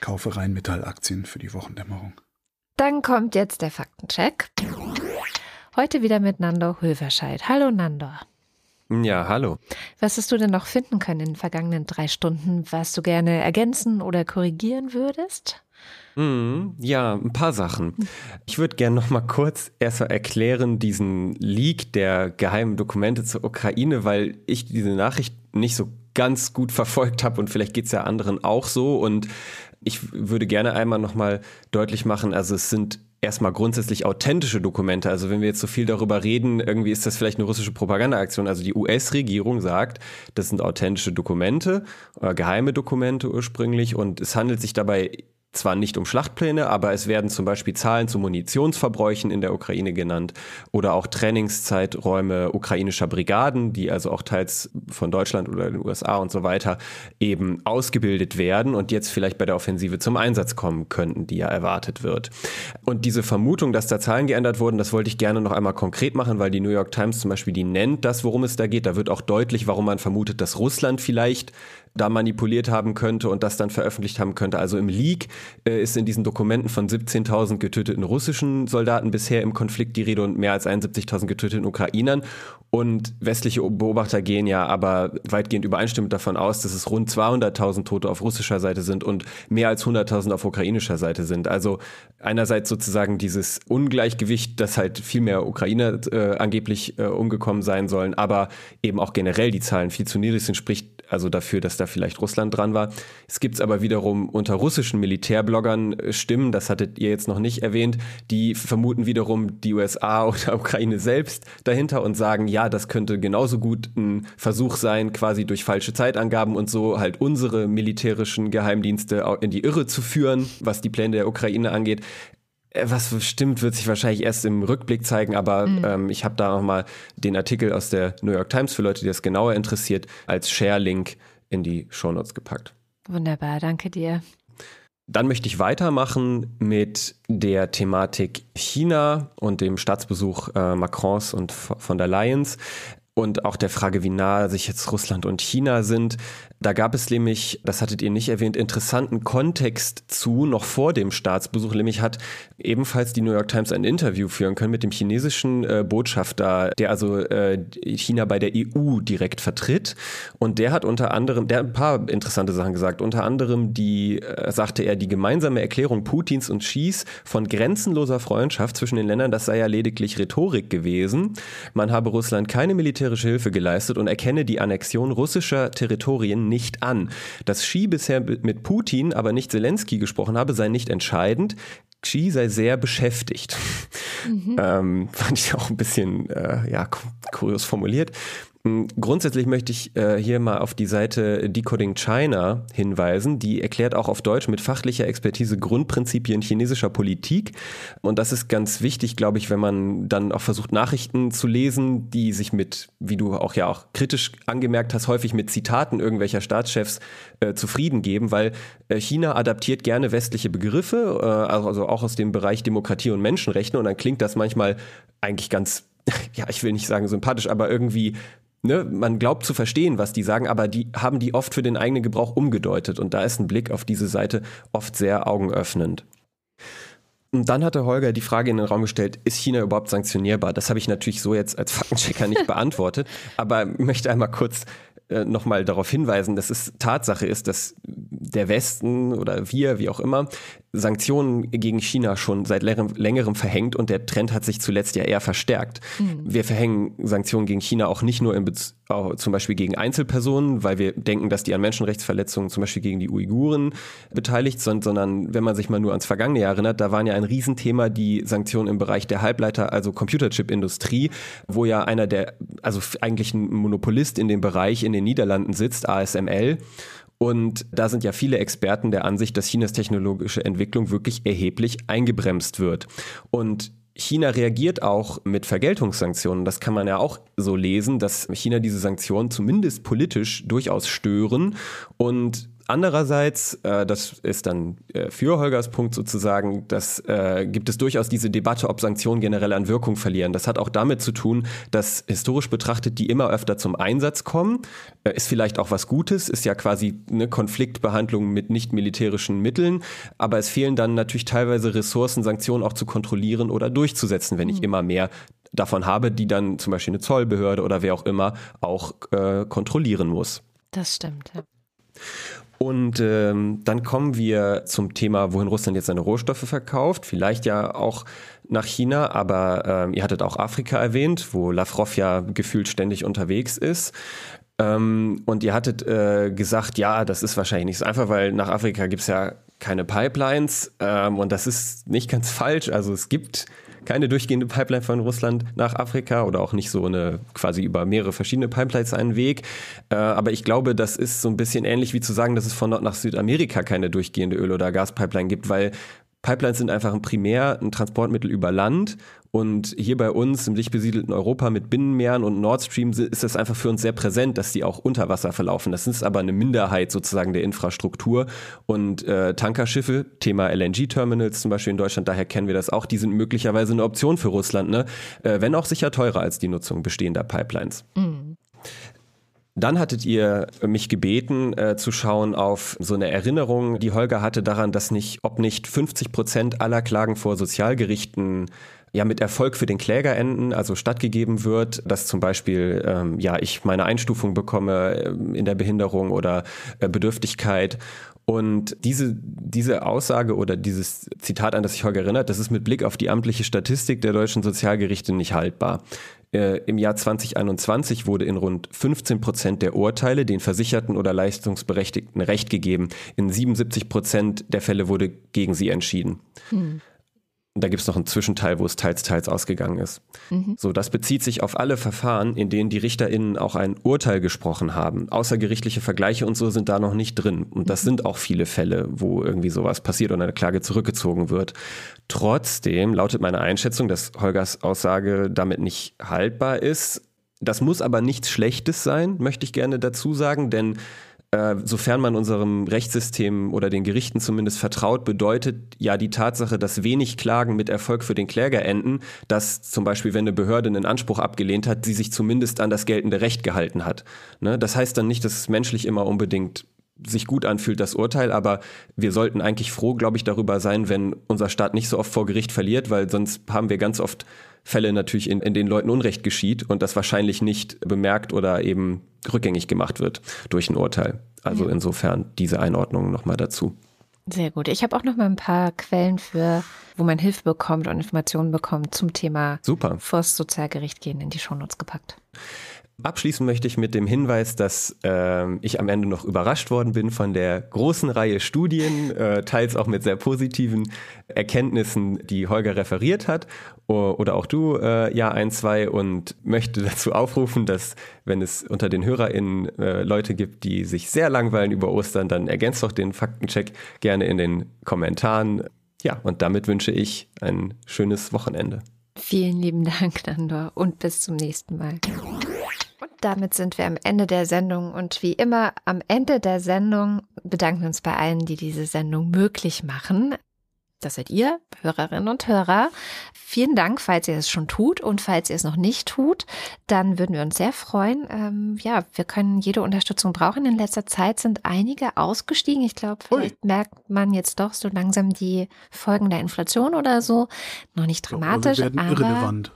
D: Kaufe, Rheinmetall-Aktien für die Wochendämmerung.
B: Dann kommt jetzt der Faktencheck. Heute wieder mit Nando Höverscheid. Hallo Nando.
G: Ja, hallo.
B: Was hast du denn noch finden können in den vergangenen drei Stunden, was du gerne ergänzen oder korrigieren würdest?
G: Mhm, ja, ein paar Sachen. Ich würde gerne noch mal kurz erstmal erklären diesen Leak der geheimen Dokumente zur Ukraine, weil ich diese Nachricht nicht so ganz gut verfolgt habe und vielleicht geht es ja anderen auch so und ich würde gerne einmal noch mal deutlich machen, also es sind erstmal grundsätzlich authentische Dokumente. Also wenn wir jetzt so viel darüber reden, irgendwie ist das vielleicht eine russische Propagandaaktion. Also die US-Regierung sagt, das sind authentische Dokumente, äh, geheime Dokumente ursprünglich und es handelt sich dabei zwar nicht um Schlachtpläne, aber es werden zum Beispiel Zahlen zu Munitionsverbräuchen in der Ukraine genannt oder auch Trainingszeiträume ukrainischer Brigaden, die also auch teils von Deutschland oder den USA und so weiter eben ausgebildet werden und jetzt vielleicht bei der Offensive zum Einsatz kommen könnten, die ja erwartet wird. Und diese Vermutung, dass da Zahlen geändert wurden, das wollte ich gerne noch einmal konkret machen, weil die New York Times zum Beispiel, die nennt das, worum es da geht. Da wird auch deutlich, warum man vermutet, dass Russland vielleicht da manipuliert haben könnte und das dann veröffentlicht haben könnte. Also im Leak äh, ist in diesen Dokumenten von 17.000 getöteten russischen Soldaten bisher im Konflikt die Rede und mehr als 71.000 getöteten Ukrainern. Und westliche Beobachter gehen ja aber weitgehend übereinstimmend davon aus, dass es rund 200.000 Tote auf russischer Seite sind und mehr als 100.000 auf ukrainischer Seite sind. Also einerseits sozusagen dieses Ungleichgewicht, dass halt viel mehr Ukrainer äh, angeblich äh, umgekommen sein sollen, aber eben auch generell die Zahlen viel zu niedrig sind, spricht also dafür, dass da vielleicht Russland dran war. Es gibt aber wiederum unter russischen Militärbloggern äh, Stimmen, das hattet ihr jetzt noch nicht erwähnt, die vermuten wiederum die USA [laughs] oder Ukraine selbst dahinter und sagen, ja, das könnte genauso gut ein Versuch sein, quasi durch falsche Zeitangaben und so halt unsere militärischen Geheimdienste in die Irre zu führen, was die Pläne der Ukraine angeht. Äh, was stimmt, wird sich wahrscheinlich erst im Rückblick zeigen, aber mhm. ähm, ich habe da nochmal den Artikel aus der New York Times für Leute, die das genauer interessiert, als Share-Link in die Shownotes gepackt.
B: Wunderbar, danke dir.
G: Dann möchte ich weitermachen mit der Thematik China und dem Staatsbesuch äh, Macrons und von der Lions und auch der Frage, wie nah sich jetzt Russland und China sind. Da gab es nämlich, das hattet ihr nicht erwähnt, interessanten Kontext zu, noch vor dem Staatsbesuch. Nämlich hat ebenfalls die New York Times ein Interview führen können mit dem chinesischen äh, Botschafter, der also äh, China bei der EU direkt vertritt. Und der hat unter anderem, der hat ein paar interessante Sachen gesagt. Unter anderem die, äh, sagte er, die gemeinsame Erklärung Putins und Xis von grenzenloser Freundschaft zwischen den Ländern, das sei ja lediglich Rhetorik gewesen. Man habe Russland keine militärische Hilfe geleistet und erkenne die Annexion russischer Territorien nicht an. Dass Xi bisher mit Putin, aber nicht Zelensky gesprochen habe, sei nicht entscheidend. Xi sei sehr beschäftigt. Mhm. Ähm, fand ich auch ein bisschen äh, ja, kurios formuliert. Hm, grundsätzlich möchte ich äh, hier mal auf die Seite Decoding China hinweisen. Die erklärt auch auf Deutsch mit fachlicher Expertise Grundprinzipien chinesischer Politik. Und das ist ganz wichtig, glaube ich, wenn man dann auch versucht, Nachrichten zu lesen, die sich mit, wie du auch ja auch kritisch angemerkt hast, häufig mit Zitaten irgendwelcher Staatschefs äh, zufrieden geben, weil äh, China adaptiert gerne westliche Begriffe, äh, also auch aus dem Bereich Demokratie und Menschenrechte. Und dann klingt das manchmal eigentlich ganz [laughs] ja, ich will nicht sagen sympathisch, aber irgendwie ne, man glaubt zu verstehen, was die sagen, aber die haben die oft für den eigenen Gebrauch umgedeutet. Und da ist ein Blick auf diese Seite oft sehr augenöffnend. Und dann hatte Holger die Frage in den Raum gestellt, ist China überhaupt sanktionierbar? Das habe ich natürlich so jetzt als Faktenchecker nicht [laughs] beantwortet, aber möchte einmal kurz äh, nochmal darauf hinweisen, dass es Tatsache ist, dass der Westen oder wir, wie auch immer, Sanktionen gegen China schon seit längerem verhängt und der Trend hat sich zuletzt ja eher verstärkt. Mhm. Wir verhängen Sanktionen gegen China auch nicht nur in Bez zum Beispiel gegen Einzelpersonen, weil wir denken, dass die an Menschenrechtsverletzungen zum Beispiel gegen die Uiguren beteiligt sind, sondern wenn man sich mal nur ans vergangene Jahr erinnert, da waren ja ein Riesenthema die Sanktionen im Bereich der Halbleiter, also Computerchip-Industrie, wo ja einer der, also eigentlich ein Monopolist in dem Bereich in den Niederlanden sitzt, ASML. Und da sind ja viele Experten der Ansicht, dass Chinas technologische Entwicklung wirklich erheblich eingebremst wird. Und China reagiert auch mit Vergeltungssanktionen. Das kann man ja auch so lesen, dass China diese Sanktionen zumindest politisch durchaus stören und Andererseits, äh, das ist dann äh, für Holgers Punkt sozusagen, das äh, gibt es durchaus diese Debatte, ob Sanktionen generell an Wirkung verlieren. Das hat auch damit zu tun, dass historisch betrachtet die immer öfter zum Einsatz kommen. Äh, ist vielleicht auch was Gutes, ist ja quasi eine Konfliktbehandlung mit nicht militärischen Mitteln, aber es fehlen dann natürlich teilweise Ressourcen, Sanktionen auch zu kontrollieren oder durchzusetzen, wenn ich mhm. immer mehr davon habe, die dann zum Beispiel eine Zollbehörde oder wer auch immer auch äh, kontrollieren muss.
B: Das stimmt, ja.
G: Und ähm, dann kommen wir zum Thema, wohin Russland jetzt seine Rohstoffe verkauft. Vielleicht ja auch nach China, aber ähm, ihr hattet auch Afrika erwähnt, wo Lavrov ja gefühlt ständig unterwegs ist. Ähm, und ihr hattet äh, gesagt, ja, das ist wahrscheinlich nicht so einfach, weil nach Afrika gibt's ja keine Pipelines. Ähm, und das ist nicht ganz [laughs] falsch. Also es gibt keine durchgehende Pipeline von Russland nach Afrika oder auch nicht so eine quasi über mehrere verschiedene Pipelines einen Weg. Äh, aber ich glaube, das ist so ein bisschen ähnlich wie zu sagen, dass es von dort nach Südamerika keine durchgehende Öl- oder Gaspipeline gibt, weil Pipelines sind einfach ein primär ein Transportmittel über Land und hier bei uns im dicht besiedelten Europa mit Binnenmeeren und Nord Stream ist das einfach für uns sehr präsent, dass die auch unter Wasser verlaufen. Das ist aber eine Minderheit sozusagen der Infrastruktur. Und äh, Tankerschiffe, Thema LNG-Terminals zum Beispiel in Deutschland, daher kennen wir das auch, die sind möglicherweise eine Option für Russland, ne? Äh, wenn auch sicher teurer als die Nutzung bestehender Pipelines. Mhm. Dann hattet ihr mich gebeten, äh, zu schauen auf so eine Erinnerung, die Holger hatte daran, dass nicht, ob nicht 50 Prozent aller Klagen vor Sozialgerichten ja mit Erfolg für den Kläger enden, also stattgegeben wird, dass zum Beispiel ähm, ja ich meine Einstufung bekomme äh, in der Behinderung oder äh, Bedürftigkeit und diese, diese Aussage oder dieses Zitat, an das sich Holger erinnert, das ist mit Blick auf die amtliche Statistik der deutschen Sozialgerichte nicht haltbar. Äh, Im Jahr 2021 wurde in rund 15 Prozent der Urteile den Versicherten oder Leistungsberechtigten Recht gegeben. In 77 Prozent der Fälle wurde gegen sie entschieden. Hm da gibt es noch einen Zwischenteil, wo es teils, teils ausgegangen ist. Mhm. So, das bezieht sich auf alle Verfahren, in denen die RichterInnen auch ein Urteil gesprochen haben. Außergerichtliche Vergleiche und so sind da noch nicht drin. Und das mhm. sind auch viele Fälle, wo irgendwie sowas passiert und eine Klage zurückgezogen wird. Trotzdem lautet meine Einschätzung, dass Holgers Aussage damit nicht haltbar ist. Das muss aber nichts Schlechtes sein, möchte ich gerne dazu sagen, denn äh, sofern man unserem Rechtssystem oder den Gerichten zumindest vertraut, bedeutet ja die Tatsache, dass wenig Klagen mit Erfolg für den Kläger enden, dass zum Beispiel, wenn eine Behörde einen Anspruch abgelehnt hat, sie sich zumindest an das geltende Recht gehalten hat. Ne? Das heißt dann nicht, dass es menschlich immer unbedingt sich gut anfühlt, das Urteil, aber wir sollten eigentlich froh, glaube ich, darüber sein, wenn unser Staat nicht so oft vor Gericht verliert, weil sonst haben wir ganz oft Fälle natürlich, in, in denen Leuten Unrecht geschieht und das wahrscheinlich nicht bemerkt oder eben rückgängig gemacht wird durch ein Urteil. Also insofern diese Einordnung nochmal dazu.
B: Sehr gut. Ich habe auch noch mal ein paar Quellen für, wo man Hilfe bekommt und Informationen bekommt zum Thema
G: Super.
B: vors Sozialgericht gehen in die Shownotes gepackt.
G: Abschließen möchte ich mit dem Hinweis, dass äh, ich am Ende noch überrascht worden bin von der großen Reihe Studien, äh, teils auch mit sehr positiven Erkenntnissen, die Holger referiert hat oder auch du, äh, ja, ein, zwei und möchte dazu aufrufen, dass wenn es unter den HörerInnen äh, Leute gibt, die sich sehr langweilen über Ostern, dann ergänzt doch den Faktencheck gerne in den Kommentaren. Ja, und damit wünsche ich ein schönes Wochenende.
B: Vielen lieben Dank, Nandor, und bis zum nächsten Mal. Damit sind wir am Ende der Sendung. Und wie immer am Ende der Sendung bedanken wir uns bei allen, die diese Sendung möglich machen. Das seid ihr, Hörerinnen und Hörer. Vielen Dank, falls ihr es schon tut und falls ihr es noch nicht tut, dann würden wir uns sehr freuen. Ähm, ja, wir können jede Unterstützung brauchen. In letzter Zeit sind einige ausgestiegen. Ich glaube, vielleicht Ui. merkt man jetzt doch so langsam die Folgen der Inflation oder so. Noch nicht dramatisch, ja, wir aber irrelevant.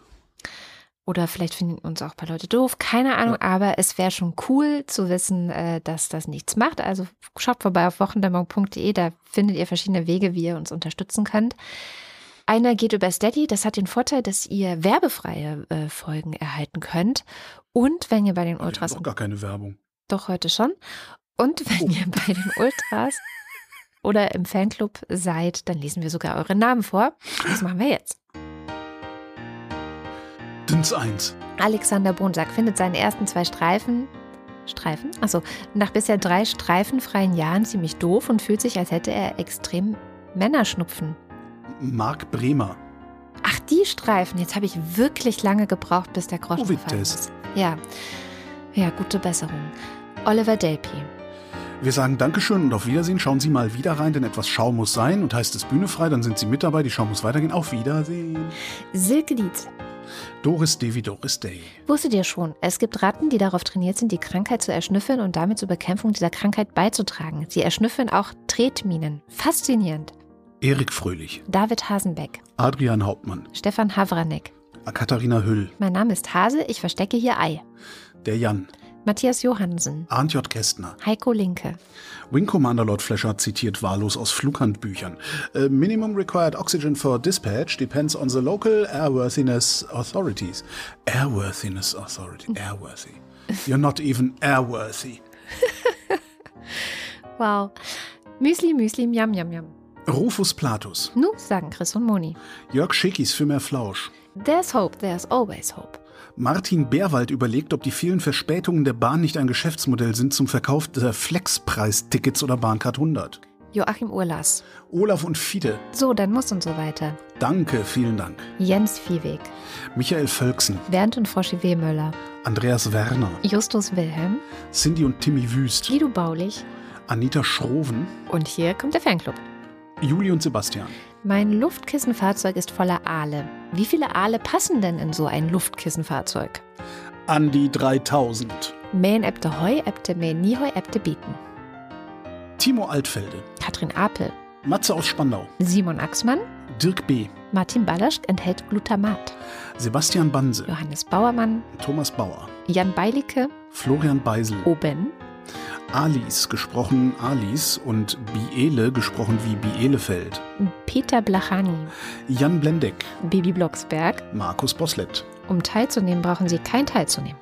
B: Oder vielleicht finden uns auch ein paar Leute doof, keine Ahnung, ja. aber es wäre schon cool zu wissen, äh, dass das nichts macht. Also schaut vorbei auf wochendämmerung.de, da findet ihr verschiedene Wege, wie ihr uns unterstützen könnt. Einer geht über Steady, das hat den Vorteil, dass ihr werbefreie äh, Folgen erhalten könnt. Und wenn ihr bei den Ultras.
D: Doch gar keine Werbung.
B: Doch, heute schon. Und wenn oh. ihr bei den Ultras [laughs] oder im Fanclub seid, dann lesen wir sogar eure Namen vor. Das machen wir jetzt.
D: Dins 1.
B: Alexander Bonsack findet seinen ersten zwei Streifen Streifen? Also nach bisher drei streifenfreien Jahren ziemlich doof und fühlt sich, als hätte er extrem Männerschnupfen.
D: Marc Bremer.
B: Ach, die Streifen. Jetzt habe ich wirklich lange gebraucht, bis der Groschen gefallen ist. Ja. Ja, gute Besserung. Oliver Delpy.
D: Wir sagen Dankeschön und auf Wiedersehen. Schauen Sie mal wieder rein, denn etwas Schau muss sein. Und heißt es Bühne frei, dann sind Sie mit dabei. Die Schau muss weitergehen. Auf Wiedersehen.
B: Silke Dietz.
D: Doris Day Doris Day.
B: Wusstet ihr schon, es gibt Ratten, die darauf trainiert sind, die Krankheit zu erschnüffeln und damit zur Bekämpfung dieser Krankheit beizutragen. Sie erschnüffeln auch Tretminen. Faszinierend.
D: Erik Fröhlich.
B: David Hasenbeck.
D: Adrian Hauptmann.
B: Stefan Havranek.
D: Katharina Hüll.
B: Mein Name ist Hase, ich verstecke hier Ei.
D: Der Jan.
B: Matthias Johansen.
D: Arndt J. Kästner.
B: Heiko Linke.
D: Wing Commander Lord Flasher zitiert wahllos aus Flughandbüchern. Uh, minimum required oxygen for dispatch depends on the local airworthiness authorities. Airworthiness authority. [laughs] Airworthy. You're not even airworthy. [laughs]
B: wow. Müsli, Müsli, Miam, Miam, Miam.
D: Rufus Platus.
B: Nu, sagen Chris und Moni.
D: Jörg Schickis für mehr Flausch.
B: There's hope, there's always hope.
D: Martin Bärwald überlegt, ob die vielen Verspätungen der Bahn nicht ein Geschäftsmodell sind zum Verkauf der Flexpreistickets oder Bahncard 100.
B: Joachim Urlas.
D: Olaf und Fiete.
B: So, dann muss und so weiter.
D: Danke, vielen Dank.
B: Jens Viehweg.
D: Michael Völksen.
B: Bernd und Froschi Wehmöller.
D: Andreas Werner.
B: Justus Wilhelm.
D: Cindy und Timmy Wüst.
B: Guido Baulich.
D: Anita Schroven.
B: Und hier kommt der Fanclub.
D: Juli und Sebastian.
B: Mein Luftkissenfahrzeug ist voller Aale. Wie viele Aale passen denn in so ein Luftkissenfahrzeug?
D: An die 3000.
B: Mähen ebte Heu, ebte Mähen nie Heu, ebte Bieten.
D: Timo Altfelde.
B: Katrin Apel.
D: Matze aus Spandau.
B: Simon Axmann.
D: Dirk B.
B: Martin Ballasch enthält Glutamat.
D: Sebastian Banse.
B: Johannes Bauermann.
D: Thomas Bauer.
B: Jan Beilicke.
D: Florian Beisel.
B: Oben.
D: Alice, gesprochen Alice und Biele, gesprochen wie Bielefeld.
B: Peter Blachani.
D: Jan Blendeck.
B: Bibi Blocksberg.
D: Markus Boslett.
B: Um teilzunehmen, brauchen Sie kein teilzunehmen.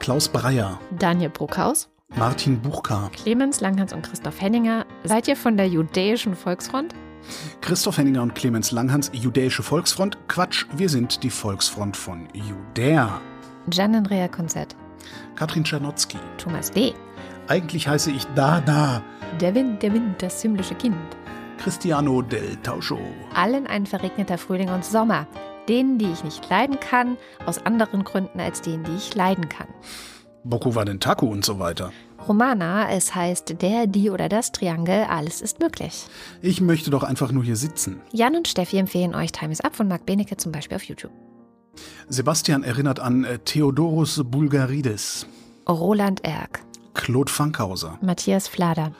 D: Klaus Breyer.
B: Daniel Bruckhaus.
D: Martin Buchka.
B: Clemens Langhans und Christoph Henninger. Seid ihr von der Judäischen Volksfront?
D: Christoph Henninger und Clemens Langhans, Judäische Volksfront. Quatsch, wir sind die Volksfront von Judäa.
B: Gian Andrea Konzert.
D: Katrin Czernotzki.
B: Thomas B.
D: Eigentlich heiße ich Dada.
B: Der Wind, der Wind, das himmlische Kind.
D: Cristiano del Tauscho.
B: Allen ein verregneter Frühling und Sommer. Denen, die ich nicht leiden kann, aus anderen Gründen als denen, die ich leiden kann.
D: Boku war den Taku und so weiter.
B: Romana, es heißt der, die oder das Triangel, alles ist möglich.
D: Ich möchte doch einfach nur hier sitzen.
B: Jan und Steffi empfehlen euch Time is Up von Marc Benecke zum Beispiel auf YouTube.
D: Sebastian erinnert an äh, Theodorus Bulgarides.
B: Roland Erck,
D: Claude Fankhauser.
B: Matthias Flader,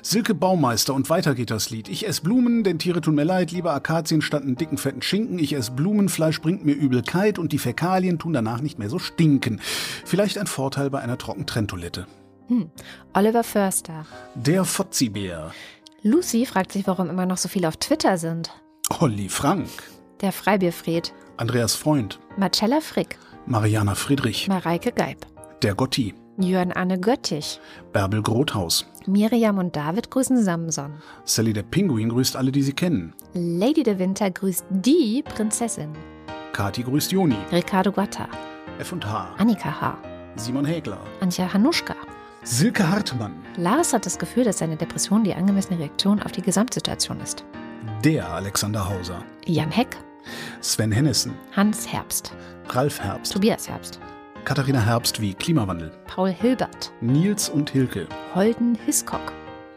D: Silke Baumeister und weiter geht das Lied. Ich esse Blumen, denn Tiere tun mir leid, lieber Akazien statt einen dicken fetten Schinken. Ich esse Blumenfleisch bringt mir Übelkeit und die Fäkalien tun danach nicht mehr so stinken. Vielleicht ein Vorteil bei einer Trockentrenntoilette.
B: Oliver Förster.
D: Der Fotzibär.
B: Lucy fragt sich, warum immer noch so viele auf Twitter sind.
D: Olli Frank.
B: Der Freibierfried,
D: Andreas Freund.
B: Marcella Frick,
D: Mariana Friedrich.
B: Mareike Geib,
D: Der Gotti.
B: Jörn Anne Göttich,
D: Bärbel Grothaus.
B: Miriam und David grüßen Samson.
D: Sally der Pinguin grüßt alle, die sie kennen.
B: Lady de Winter grüßt die Prinzessin.
D: Kati grüßt Joni.
B: Ricardo Guatta,
D: F&H.
B: Annika H.,
D: Simon Hägler.
B: Antje Hanuschka.
D: Silke Hartmann.
B: Lars hat das Gefühl, dass seine Depression die angemessene Reaktion auf die Gesamtsituation ist.
D: Der Alexander Hauser.
B: Jan Heck,
D: Sven Hennissen.
B: Hans Herbst,
D: Ralf Herbst.
B: Tobias Herbst,
D: Katharina Herbst wie Klimawandel.
B: Paul Hilbert,
D: Nils und Hilke.
B: Holden Hiscock,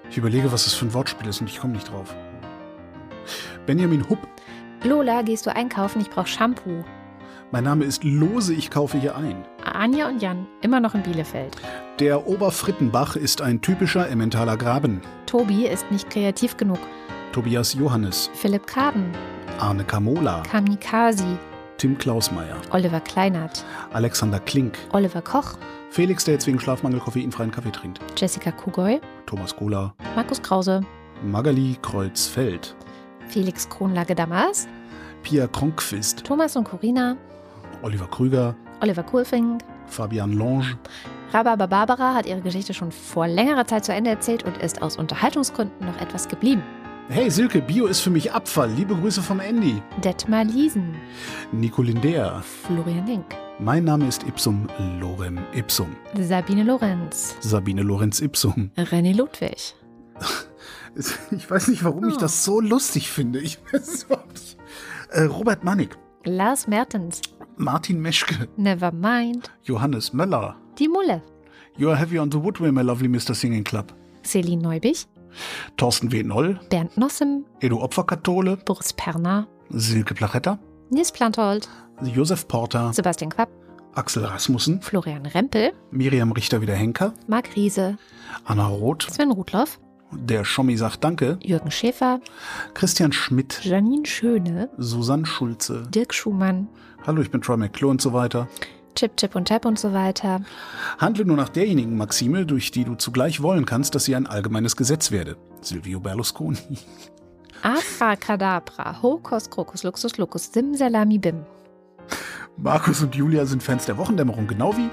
D: Ich überlege, was das für ein Wortspiel ist und ich komme nicht drauf. Benjamin Hupp.
B: Lola, gehst du einkaufen? Ich brauche Shampoo.
D: Mein Name ist Lose, ich kaufe hier ein.
B: Anja und Jan, immer noch in Bielefeld.
D: Der Oberfrittenbach ist ein typischer Emmentaler Graben.
B: Tobi ist nicht kreativ genug.
D: Tobias Johannes.
B: Philipp Kaden,
D: Arne Kamola.
B: Kamikazi,
D: Tim Klausmeier.
B: Oliver Kleinert,
D: Alexander Klink.
B: Oliver Koch,
D: Felix, der jetzt wegen Schlafmangel koffeinfreien Kaffee trinkt.
B: Jessica Kugoy,
D: Thomas Kohler.
B: Markus Krause,
D: Magali Kreuzfeld.
B: Felix Kronlage Damas,
D: Pia Kronkquist.
B: Thomas und Corina,
D: Oliver Krüger.
B: Oliver Kohlfink,
D: Fabian Lange.
B: Rhabarber Barbara hat ihre Geschichte schon vor längerer Zeit zu Ende erzählt und ist aus Unterhaltungsgründen noch etwas geblieben.
D: Hey Silke, Bio ist für mich Abfall. Liebe Grüße vom Andy.
B: Detmar Liesen,
D: Nico Lindär.
B: Florian Link,
D: Mein Name ist Ipsum Lorem Ipsum.
B: Sabine Lorenz,
D: Sabine Lorenz Ipsum.
B: René Ludwig, [laughs]
D: Ich weiß nicht, warum ich das so lustig finde. Ich [laughs] weiß es überhaupt nicht. Äh, Robert Mannig.
B: Lars Mertens,
D: Martin Meschke.
B: Nevermind,
D: Johannes Möller.
B: Die Mulle,
D: You are heavy on the woodwind, my lovely Mr. Singing Club.
B: Celine Neubich,
D: Thorsten W. Noll.
B: Bernd Nossem,
D: Edu Opferkathole.
B: Boris Perner,
D: Silke Plachetta.
B: Nils Planthold,
D: Josef Porter.
B: Sebastian Quapp,
D: Axel Rasmussen.
B: Florian Rempel,
D: Miriam Richter wieder Henker.
B: Marc Riese,
D: Anna Roth.
B: Sven Rudloff,
D: Der Schommi sagt Danke.
B: Jürgen Schäfer,
D: Christian Schmidt.
B: Janine Schöne,
D: Susanne Schulze.
B: Dirk Schumann,
D: Hallo, ich bin Troy McClure und so weiter.
B: Chip, Chip und Tap und so weiter.
D: Handle nur nach derjenigen Maxime, durch die du zugleich wollen kannst, dass sie ein allgemeines Gesetz werde. Silvio Berlusconi. [laughs]
B: Abracadabra, Hokus, Krokus, Luxus, Luxus, Simsalami, Bim.
D: Markus und Julia sind Fans der Wochendämmerung, genau wie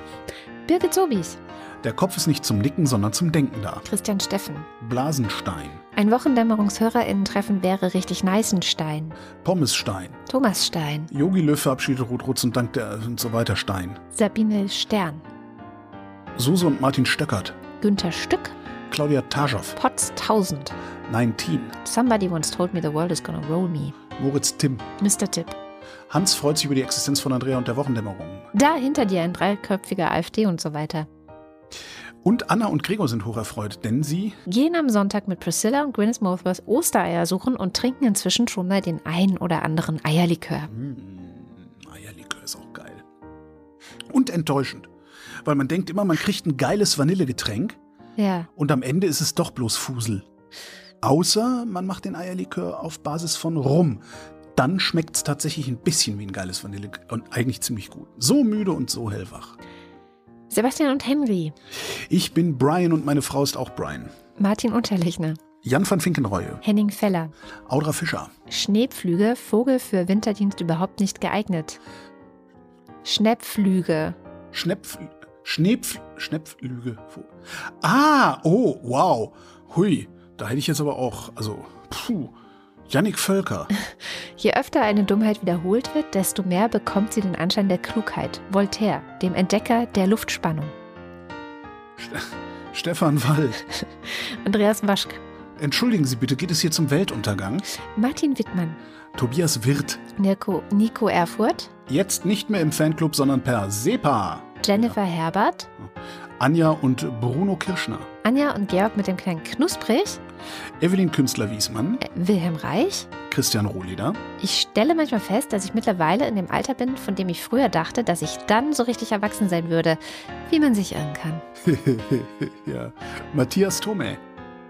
B: Birgit Sobis,
D: der Kopf ist nicht zum Nicken, sondern zum Denken da.
B: Christian Steffen.
D: Blasenstein,
B: Ein Wochendämmerungshörerinnen-Treffen wäre richtig Neißenstein.
D: Pommesstein,
B: Thomas Stein,
D: Yogi Löw verabschiedet Rotrutz und Dank der und so weiter Stein.
B: Sabine Stern,
D: Suse und Martin Stöckert,
B: Günther Stück,
D: Claudia Taschow,
B: Potz 1000.
D: 19,
B: Somebody once told me the world is gonna roll me.
D: Moritz Timm.
B: Mr. Tipp.
D: Hans freut sich über die Existenz von Andrea und der Wochendämmerung.
B: Da hinter dir ein dreiköpfiger AfD und so weiter.
D: Und Anna und Gregor sind hocherfreut, denn sie
B: Gehen am Sonntag mit Priscilla und Gwyneth Mothworth Ostereier suchen und trinken inzwischen schon mal den einen oder anderen Eierlikör.
D: Mmh, Eierlikör ist auch geil. Und enttäuschend. weil man denkt immer, man kriegt ein geiles Vanillegetränk
B: Ja.
D: und am Ende ist es doch bloß Fusel. Außer man macht den Eierlikör auf Basis von Rum. Dann schmeckt es tatsächlich ein bisschen wie ein geiles Vanille und eigentlich ziemlich gut. So müde und so hellwach.
B: Sebastian und Henry.
D: Ich bin Brian und meine Frau ist auch Brian.
B: Martin Unterlechner.
D: Jan van Finkenreue,
B: Henning Feller.
D: Audra Fischer,
B: Schneepflüge, Vogel für Winterdienst überhaupt nicht geeignet. Schneepflüge.
D: Schnepf, Schnepf, Schnepflüge. Ah, oh, wow. Hui, da hätte ich jetzt aber auch, also, puh, Jannik Völker. [laughs]
B: Je öfter eine Dummheit wiederholt wird, desto mehr bekommt sie den Anschein der Klugheit. Voltaire, dem Entdecker der Luftspannung. [laughs]
D: Stefan Wald. [laughs]
B: Andreas Waschk.
D: Entschuldigen Sie bitte, geht es hier zum Weltuntergang?
B: Martin Wittmann.
D: Tobias Wirth.
B: Nico, Nico Erfurt.
D: Jetzt nicht mehr im Fanclub, sondern per SEPA.
B: Jennifer Herbert.
D: Anja und Bruno Kirschner.
B: Anja und Georg mit dem kleinen Knusprig.
D: Evelyn Künstler-Wiesmann.
B: Äh, Wilhelm Reich.
D: Christian Rohleder.
B: Ich stelle manchmal fest, dass ich mittlerweile in dem Alter bin, von dem ich früher dachte, dass ich dann so richtig erwachsen sein würde, wie man sich irren kann. [laughs]
D: ja. Matthias Thome.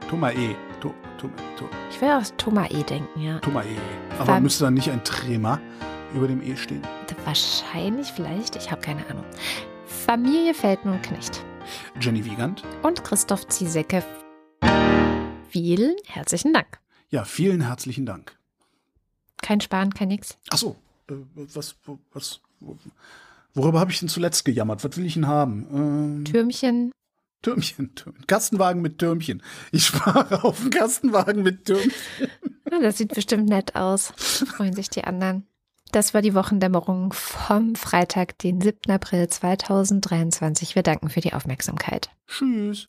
D: Thomae. To, to,
B: Ich will aus Thomas E. denken, ja.
D: Thomae. Aber
B: Fam-
D: müsste da nicht ein Trema über dem E stehen?
B: Wahrscheinlich, vielleicht, ich habe keine Ahnung. Familie Felten und Knecht.
D: Jenny Wiegand.
B: Und Christoph Ziesecke. Vielen herzlichen Dank.
D: Ja, vielen herzlichen Dank.
B: Kein Sparen, kein Nix.
D: Ach so, äh, was, was, wo- worüber habe ich denn zuletzt gejammert? Was will ich denn haben? Ähm,
B: Türmchen.
D: Türmchen, Türmchen. Kastenwagen mit Türmchen. Ich spare auf einen Kastenwagen mit Türmchen.
B: Ja, [laughs] das sieht bestimmt nett aus. Freuen sich die anderen. Das war die Wochendämmerung vom Freitag, den 7. April 2023. Wir danken für die Aufmerksamkeit.
D: Tschüss.